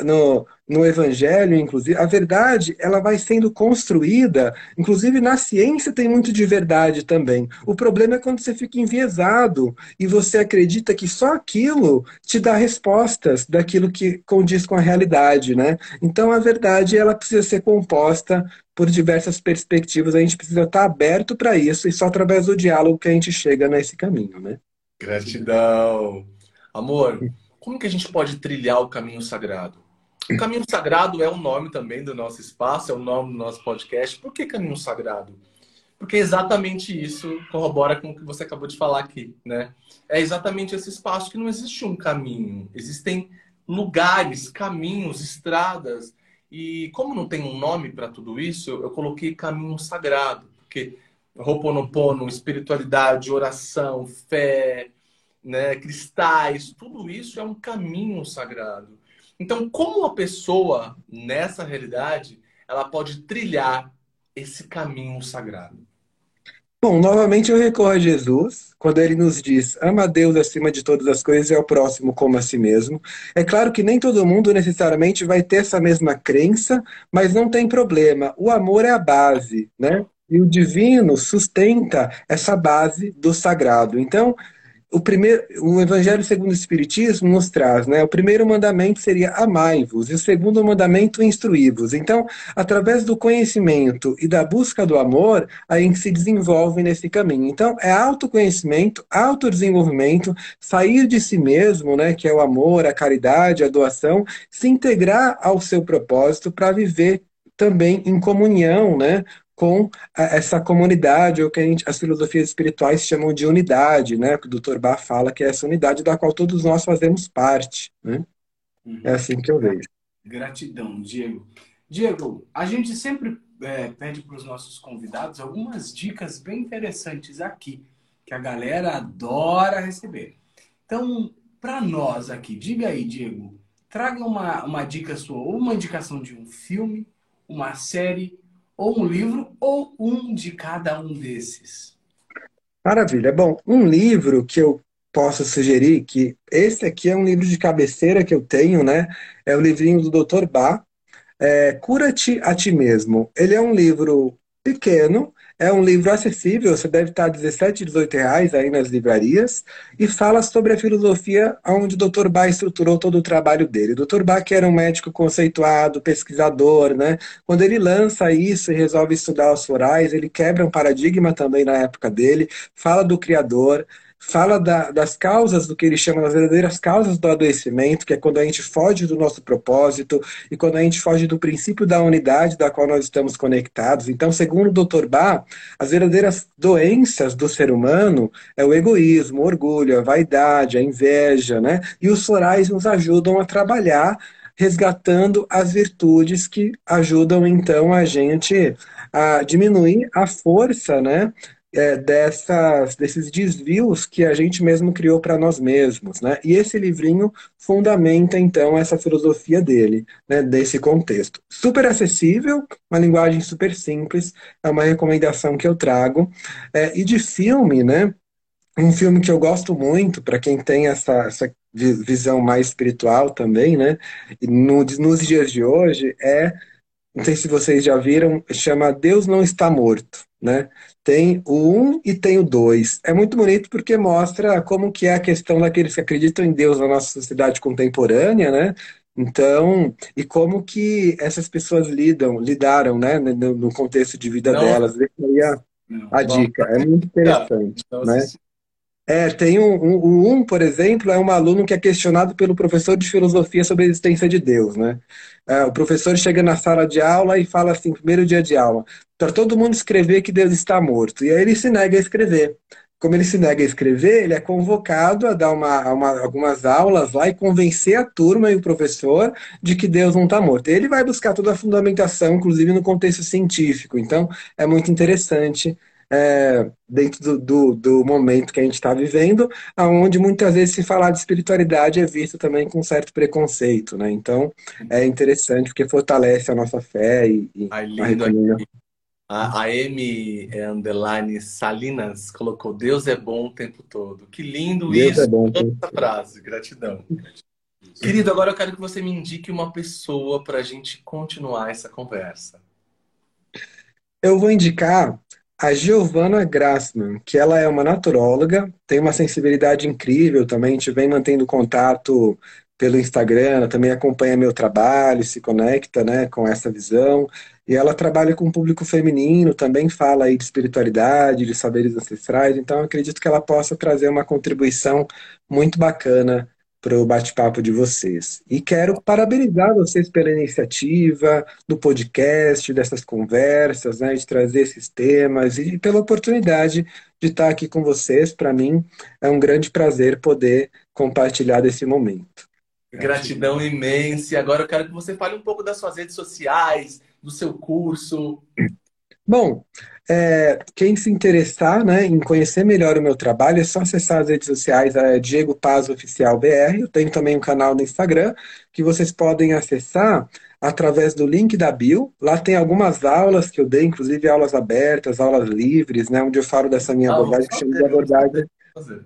no, no Evangelho, inclusive, a verdade ela vai sendo construída, inclusive na ciência tem muito de verdade também. O problema é quando você fica enviesado e você acredita que só aquilo te dá respostas daquilo que condiz com a realidade, né? Então a verdade ela precisa ser composta por diversas perspectivas, a gente precisa estar aberto para isso e só através do diálogo que a gente chega nesse caminho, né? Gratidão. Amor, como que a gente pode trilhar o caminho sagrado? O caminho sagrado é o nome também do nosso espaço, é o nome do nosso podcast. Por que caminho sagrado? Porque exatamente isso corrobora com o que você acabou de falar aqui, né? É exatamente esse espaço que não existe um caminho, existem lugares, caminhos, estradas. E como não tem um nome para tudo isso, eu coloquei caminho sagrado, porque Ho'oponopono, espiritualidade, oração, fé, né, cristais, tudo isso é um caminho sagrado. Então, como a pessoa nessa realidade, ela pode trilhar esse caminho sagrado? Bom, novamente eu recorro a Jesus, quando ele nos diz: ama a Deus acima de todas as coisas e ao próximo como a si mesmo. É claro que nem todo mundo necessariamente vai ter essa mesma crença, mas não tem problema. O amor é a base, né? E o divino sustenta essa base do sagrado. Então, o primeiro, o Evangelho segundo o Espiritismo nos traz, né? O primeiro mandamento seria amai-vos, e o segundo mandamento instruí-vos. Então, através do conhecimento e da busca do amor, a gente se desenvolve nesse caminho. Então, é autoconhecimento, autodesenvolvimento, sair de si mesmo, né? Que é o amor, a caridade, a doação, se integrar ao seu propósito para viver também em comunhão, né, com essa comunidade, ou que gente, as filosofias espirituais chamam de unidade, né? Que o Dr. Bach fala que é essa unidade da qual todos nós fazemos parte, né? Uhum. É assim que eu vejo. Gratidão, Diego. Diego, a gente sempre é, pede para os nossos convidados algumas dicas bem interessantes aqui, que a galera adora receber. Então, para nós aqui, diga aí, Diego, traga uma, uma dica sua, ou uma indicação de um filme, uma série, ou um livro, ou um de cada um desses. Maravilha. Bom, um livro que eu posso sugerir, que esse aqui é um livro de cabeceira que eu tenho, né? É o livrinho do Dr. Bach, é, Cura-te a ti mesmo. Ele é um livro pequeno, é um livro acessível, você deve estar 17, 18 reais aí nas livrarias, e fala sobre a filosofia onde o Dr. Bach estruturou todo o trabalho dele. O Dr. Bach era um médico conceituado, pesquisador, né? Quando ele lança isso e resolve estudar os florais, ele quebra um paradigma também na época dele, fala do Criador, fala da, das causas do que ele chama das verdadeiras causas do adoecimento, que é quando a gente foge do nosso propósito e quando a gente foge do princípio da unidade da qual nós estamos conectados. Então, segundo o Dr. Bach, as verdadeiras doenças do ser humano é o egoísmo, o orgulho, a vaidade, a inveja, né? E os florais nos ajudam a trabalhar resgatando as virtudes que ajudam então a gente a diminuir a força, né, é, dessas, desses desvios que a gente mesmo criou para nós mesmos. Né? E esse livrinho fundamenta, então, essa filosofia dele, né, desse contexto. Super acessível, uma linguagem super simples, é uma recomendação que eu trago. É, e de filme, né? Um filme que eu gosto muito, para quem tem essa, essa visão mais espiritual também, né? E no, nos dias de hoje, é não sei se vocês já viram, chama Deus Não Está Morto, né? Tem o 1 um e tem o 2. É muito bonito porque mostra como que é a questão daqueles que acreditam em Deus na nossa sociedade contemporânea, né? Então, e como que essas pessoas lidam, lidaram, né, no, no contexto de vida não, delas. Essa aí a, a dica. É muito interessante, não, né? É, tem um, um, um, por exemplo, é um aluno que é questionado pelo professor de filosofia sobre a existência de Deus, né? É, o professor chega na sala de aula e fala assim, primeiro dia de aula, para todo mundo escrever que Deus está morto. E aí ele se nega a escrever. Como ele se nega a escrever, ele é convocado a dar uma, uma, algumas aulas lá e convencer a turma e o professor de que Deus não está morto. Ele vai buscar toda a fundamentação, inclusive no contexto científico. Então, é muito interessante é, dentro do, do, do, momento que a gente está vivendo, aonde muitas vezes se falar de espiritualidade é visto também com certo preconceito, né? Então é interessante porque fortalece a nossa fé e, e a, a, a M Underline Salinas colocou Deus é bom o tempo todo. Que lindo Deus isso, é bom, essa frase, gratidão. Querido, agora eu quero que você me indique uma pessoa para a gente continuar essa conversa. Eu vou indicar a Giovanna Grassman, que ela é uma naturóloga, tem uma sensibilidade incrível também, a gente vem mantendo contato pelo Instagram, ela também acompanha meu trabalho, se conecta né, com essa visão, e ela trabalha com o público feminino, também fala aí de espiritualidade, de saberes ancestrais, então acredito que ela possa trazer uma contribuição muito bacana para o bate-papo de vocês. E quero parabenizar vocês pela iniciativa do podcast, dessas conversas, né, de trazer esses temas e pela oportunidade de estar aqui com vocês. Para mim é um grande prazer poder compartilhar desse momento. Gratidão imensa. E agora eu quero que você fale um pouco das suas redes sociais, do seu curso. Bom, é, quem se interessar né, em conhecer melhor o meu trabalho, é só acessar as redes sociais, é Diego Paz Oficial BR. Eu tenho também um canal no Instagram que vocês podem acessar através do link da bio. Lá tem algumas aulas que eu dei, inclusive aulas abertas, aulas livres, né, onde eu falo dessa minha abordagem, que chama de abordagem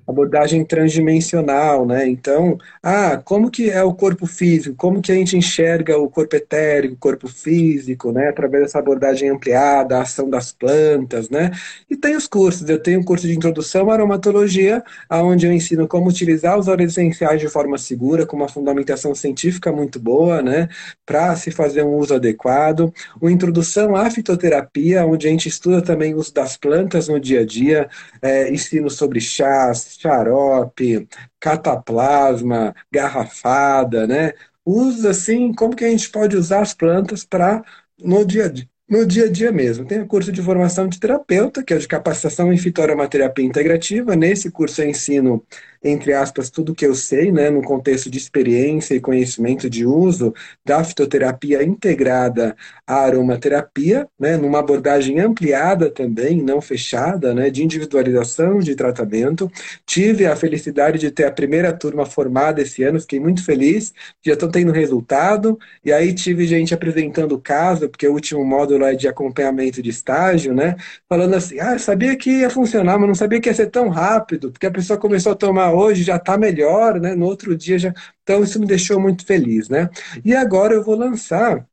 abordagem transdimensional, né? Então, ah, como que é o corpo físico? Como que a gente enxerga o corpo etérico, o corpo físico, né? Através dessa abordagem ampliada, a ação das plantas, né? E tem os cursos. Eu tenho um curso de introdução à aromatologia, onde eu ensino como utilizar os óleos essenciais de forma segura, com uma fundamentação científica muito boa, né? Para se fazer um uso adequado. O introdução à fitoterapia, onde a gente estuda também o uso das plantas no dia a dia, é, ensino sobre chás, xarope, cataplasma, garrafada, né? Usa assim, como que a gente pode usar as plantas para no dia a dia no dia a dia mesmo. Tem o curso de formação de terapeuta, que é de capacitação em fitoaromaterapia integrativa. Nesse curso eu ensino entre aspas, tudo que eu sei, né, no contexto de experiência e conhecimento de uso da fitoterapia integrada à aromaterapia, né, numa abordagem ampliada também, não fechada, né, de individualização de tratamento. Tive a felicidade de ter a primeira turma formada esse ano, fiquei muito feliz, já estou tendo resultado, e aí tive gente apresentando o caso, porque o último módulo é de acompanhamento de estágio, né, falando assim, ah, sabia que ia funcionar, mas não sabia que ia ser tão rápido, porque a pessoa começou a tomar hoje já está melhor, né? No outro dia já. Então isso me deixou muito feliz, né? E agora eu vou lançar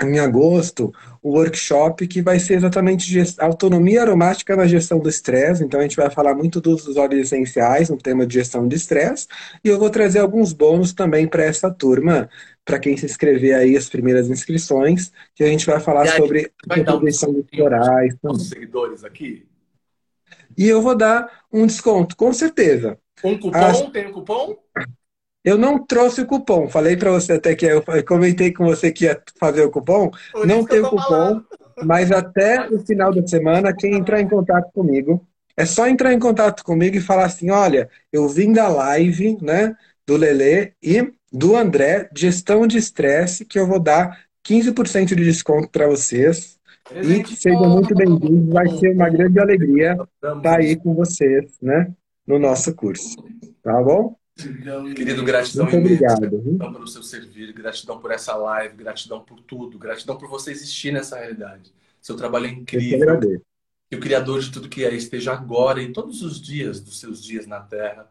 em agosto o workshop que vai ser exatamente autonomia aromática na gestão do estresse. Então a gente vai falar muito dos óleos essenciais no tema de gestão de estresse e eu vou trazer alguns bônus também para essa turma, para quem se inscrever aí as primeiras inscrições, que a gente vai falar aí, sobre gestão de florais. Os seguidores aqui. E eu vou dar um desconto, com certeza. Um cupom? As... Tem um cupom? Eu não trouxe o cupom. Falei para você até que eu comentei com você que ia fazer o cupom. Por não tem o cupom, falando. mas até o final da semana, quem entrar em contato comigo, é só entrar em contato comigo e falar assim: olha, eu vim da live, né, do Lele e do André, gestão de estresse, que eu vou dar 15% de desconto para vocês. Presente. E sejam muito bem-vindos. Vai ser uma grande alegria estar aí com vocês, né? No nosso curso. Tá bom? Querido, gratidão Muito obrigado. Gratidão pelo seu servir, gratidão por essa live, gratidão por tudo, gratidão por você existir nessa realidade. Seu trabalho é incrível. Que o Criador de tudo que é esteja agora e todos os dias dos seus dias na Terra,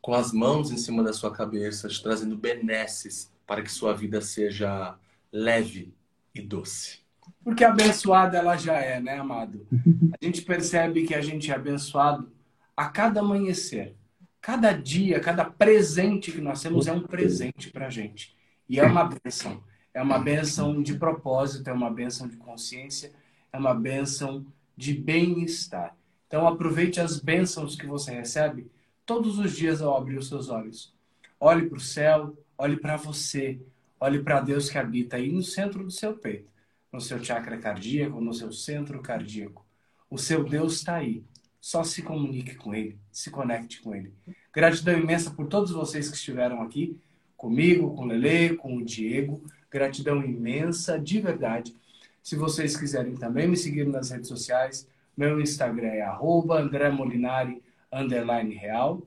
com as mãos em cima da sua cabeça, te trazendo benesses para que sua vida seja leve e doce. Porque abençoada ela já é, né, amado? A gente percebe que a gente é abençoado a cada amanhecer. Cada dia, cada presente que nós temos é um presente para a gente. E é uma benção. É uma benção de propósito, é uma benção de consciência, é uma benção de bem-estar. Então aproveite as bênçãos que você recebe todos os dias ao abrir os seus olhos. Olhe para o céu, olhe para você, olhe para Deus que habita aí no centro do seu peito, no seu chakra cardíaco, no seu centro cardíaco. O seu Deus está aí. Só se comunique com ele, se conecte com ele. Gratidão imensa por todos vocês que estiveram aqui comigo, com o Lele, com o Diego. Gratidão imensa, de verdade. Se vocês quiserem também me seguir nas redes sociais, meu Instagram é arroba André Molinari, underline real.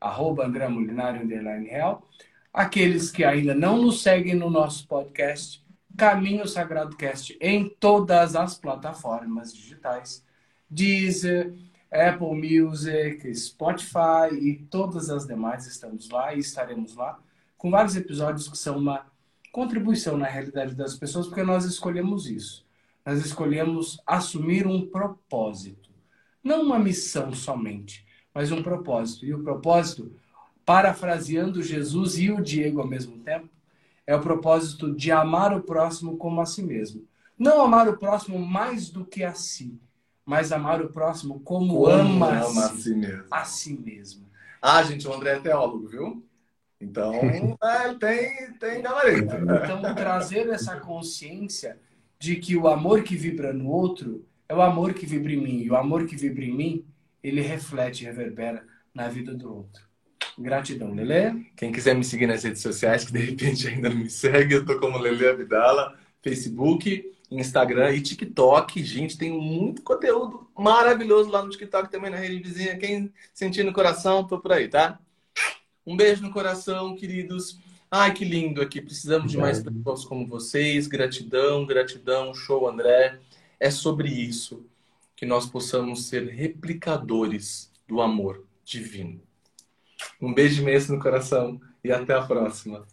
Arroba André Molinari, underline real. Aqueles que ainda não nos seguem no nosso podcast, Caminho Sagrado Cast, em todas as plataformas digitais. Deezer, Apple Music, Spotify e todas as demais estamos lá e estaremos lá com vários episódios que são uma contribuição na realidade das pessoas, porque nós escolhemos isso. Nós escolhemos assumir um propósito, não uma missão somente, mas um propósito. E o propósito, parafraseando Jesus e o Diego ao mesmo tempo, é o propósito de amar o próximo como a si mesmo. Não amar o próximo mais do que a si, mas amar o próximo como, como ama, ama a, si mesmo. a si mesmo. Ah, gente, o André é teólogo, viu? Então, é, tem, tem gabarito. Então, trazer essa consciência de que o amor que vibra no outro é o amor que vibra em mim. E o amor que vibra em mim, ele reflete, reverbera na vida do outro. Gratidão, Lele. Quem quiser me seguir nas redes sociais, que de repente ainda não me segue, eu tô como Lele Abdala, Facebook, Instagram e TikTok. Gente, tem muito conteúdo maravilhoso lá no TikTok também na rede vizinha. Quem sentir no coração, tô por aí, tá? Um beijo no coração, queridos. Ai, que lindo aqui. Precisamos de mais pessoas como vocês. Gratidão, gratidão. Show, André. É sobre isso que nós possamos ser replicadores do amor divino. Um beijo imenso no coração e até a próxima.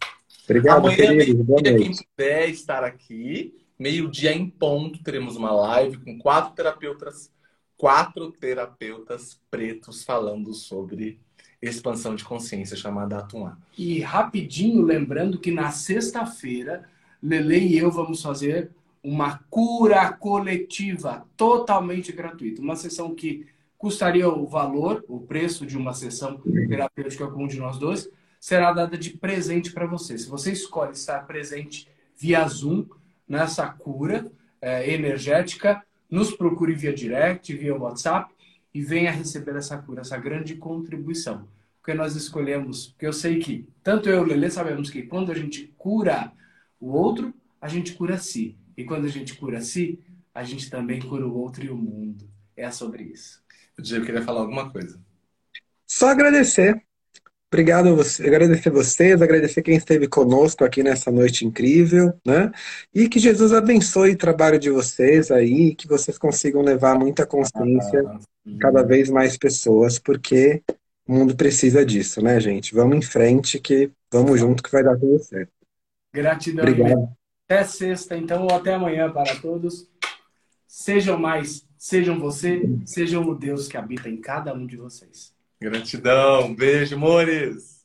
Obrigado, Amanhã, querido. Boa quem puder estar aqui, meio-dia em ponto, teremos uma live com quatro terapeutas, quatro terapeutas pretos falando sobre expansão de consciência, chamada Atuar. E rapidinho, lembrando que na sexta-feira, Lele e eu vamos fazer uma cura coletiva totalmente gratuita. Uma sessão que custaria o valor, o preço de uma sessão terapêutica com um de nós dois, será dada de presente para você. Se você escolhe estar presente via Zoom nessa cura é, energética, nos procure via direct, via WhatsApp e venha receber essa cura, essa grande contribuição. Porque nós escolhemos, porque eu sei que, tanto eu e o Lelê sabemos que quando a gente cura o outro, a gente cura si. E quando a gente cura si, a gente também cura o outro e o mundo. É sobre isso. O Diego queria falar alguma coisa. Só agradecer. Obrigado a você, agradecer vocês, agradecer quem esteve conosco aqui nessa noite incrível, né? E que Jesus abençoe o trabalho de vocês aí, que vocês consigam levar muita consciência Ah, cada vez mais pessoas, porque o mundo precisa disso, né, gente? Vamos em frente, que vamos junto que vai dar tudo certo. Gratidão. Obrigado. Até sexta, então, ou até amanhã para todos. Sejam mais, sejam você, sejam o Deus que habita em cada um de vocês. Gratidão. Beijo, amores.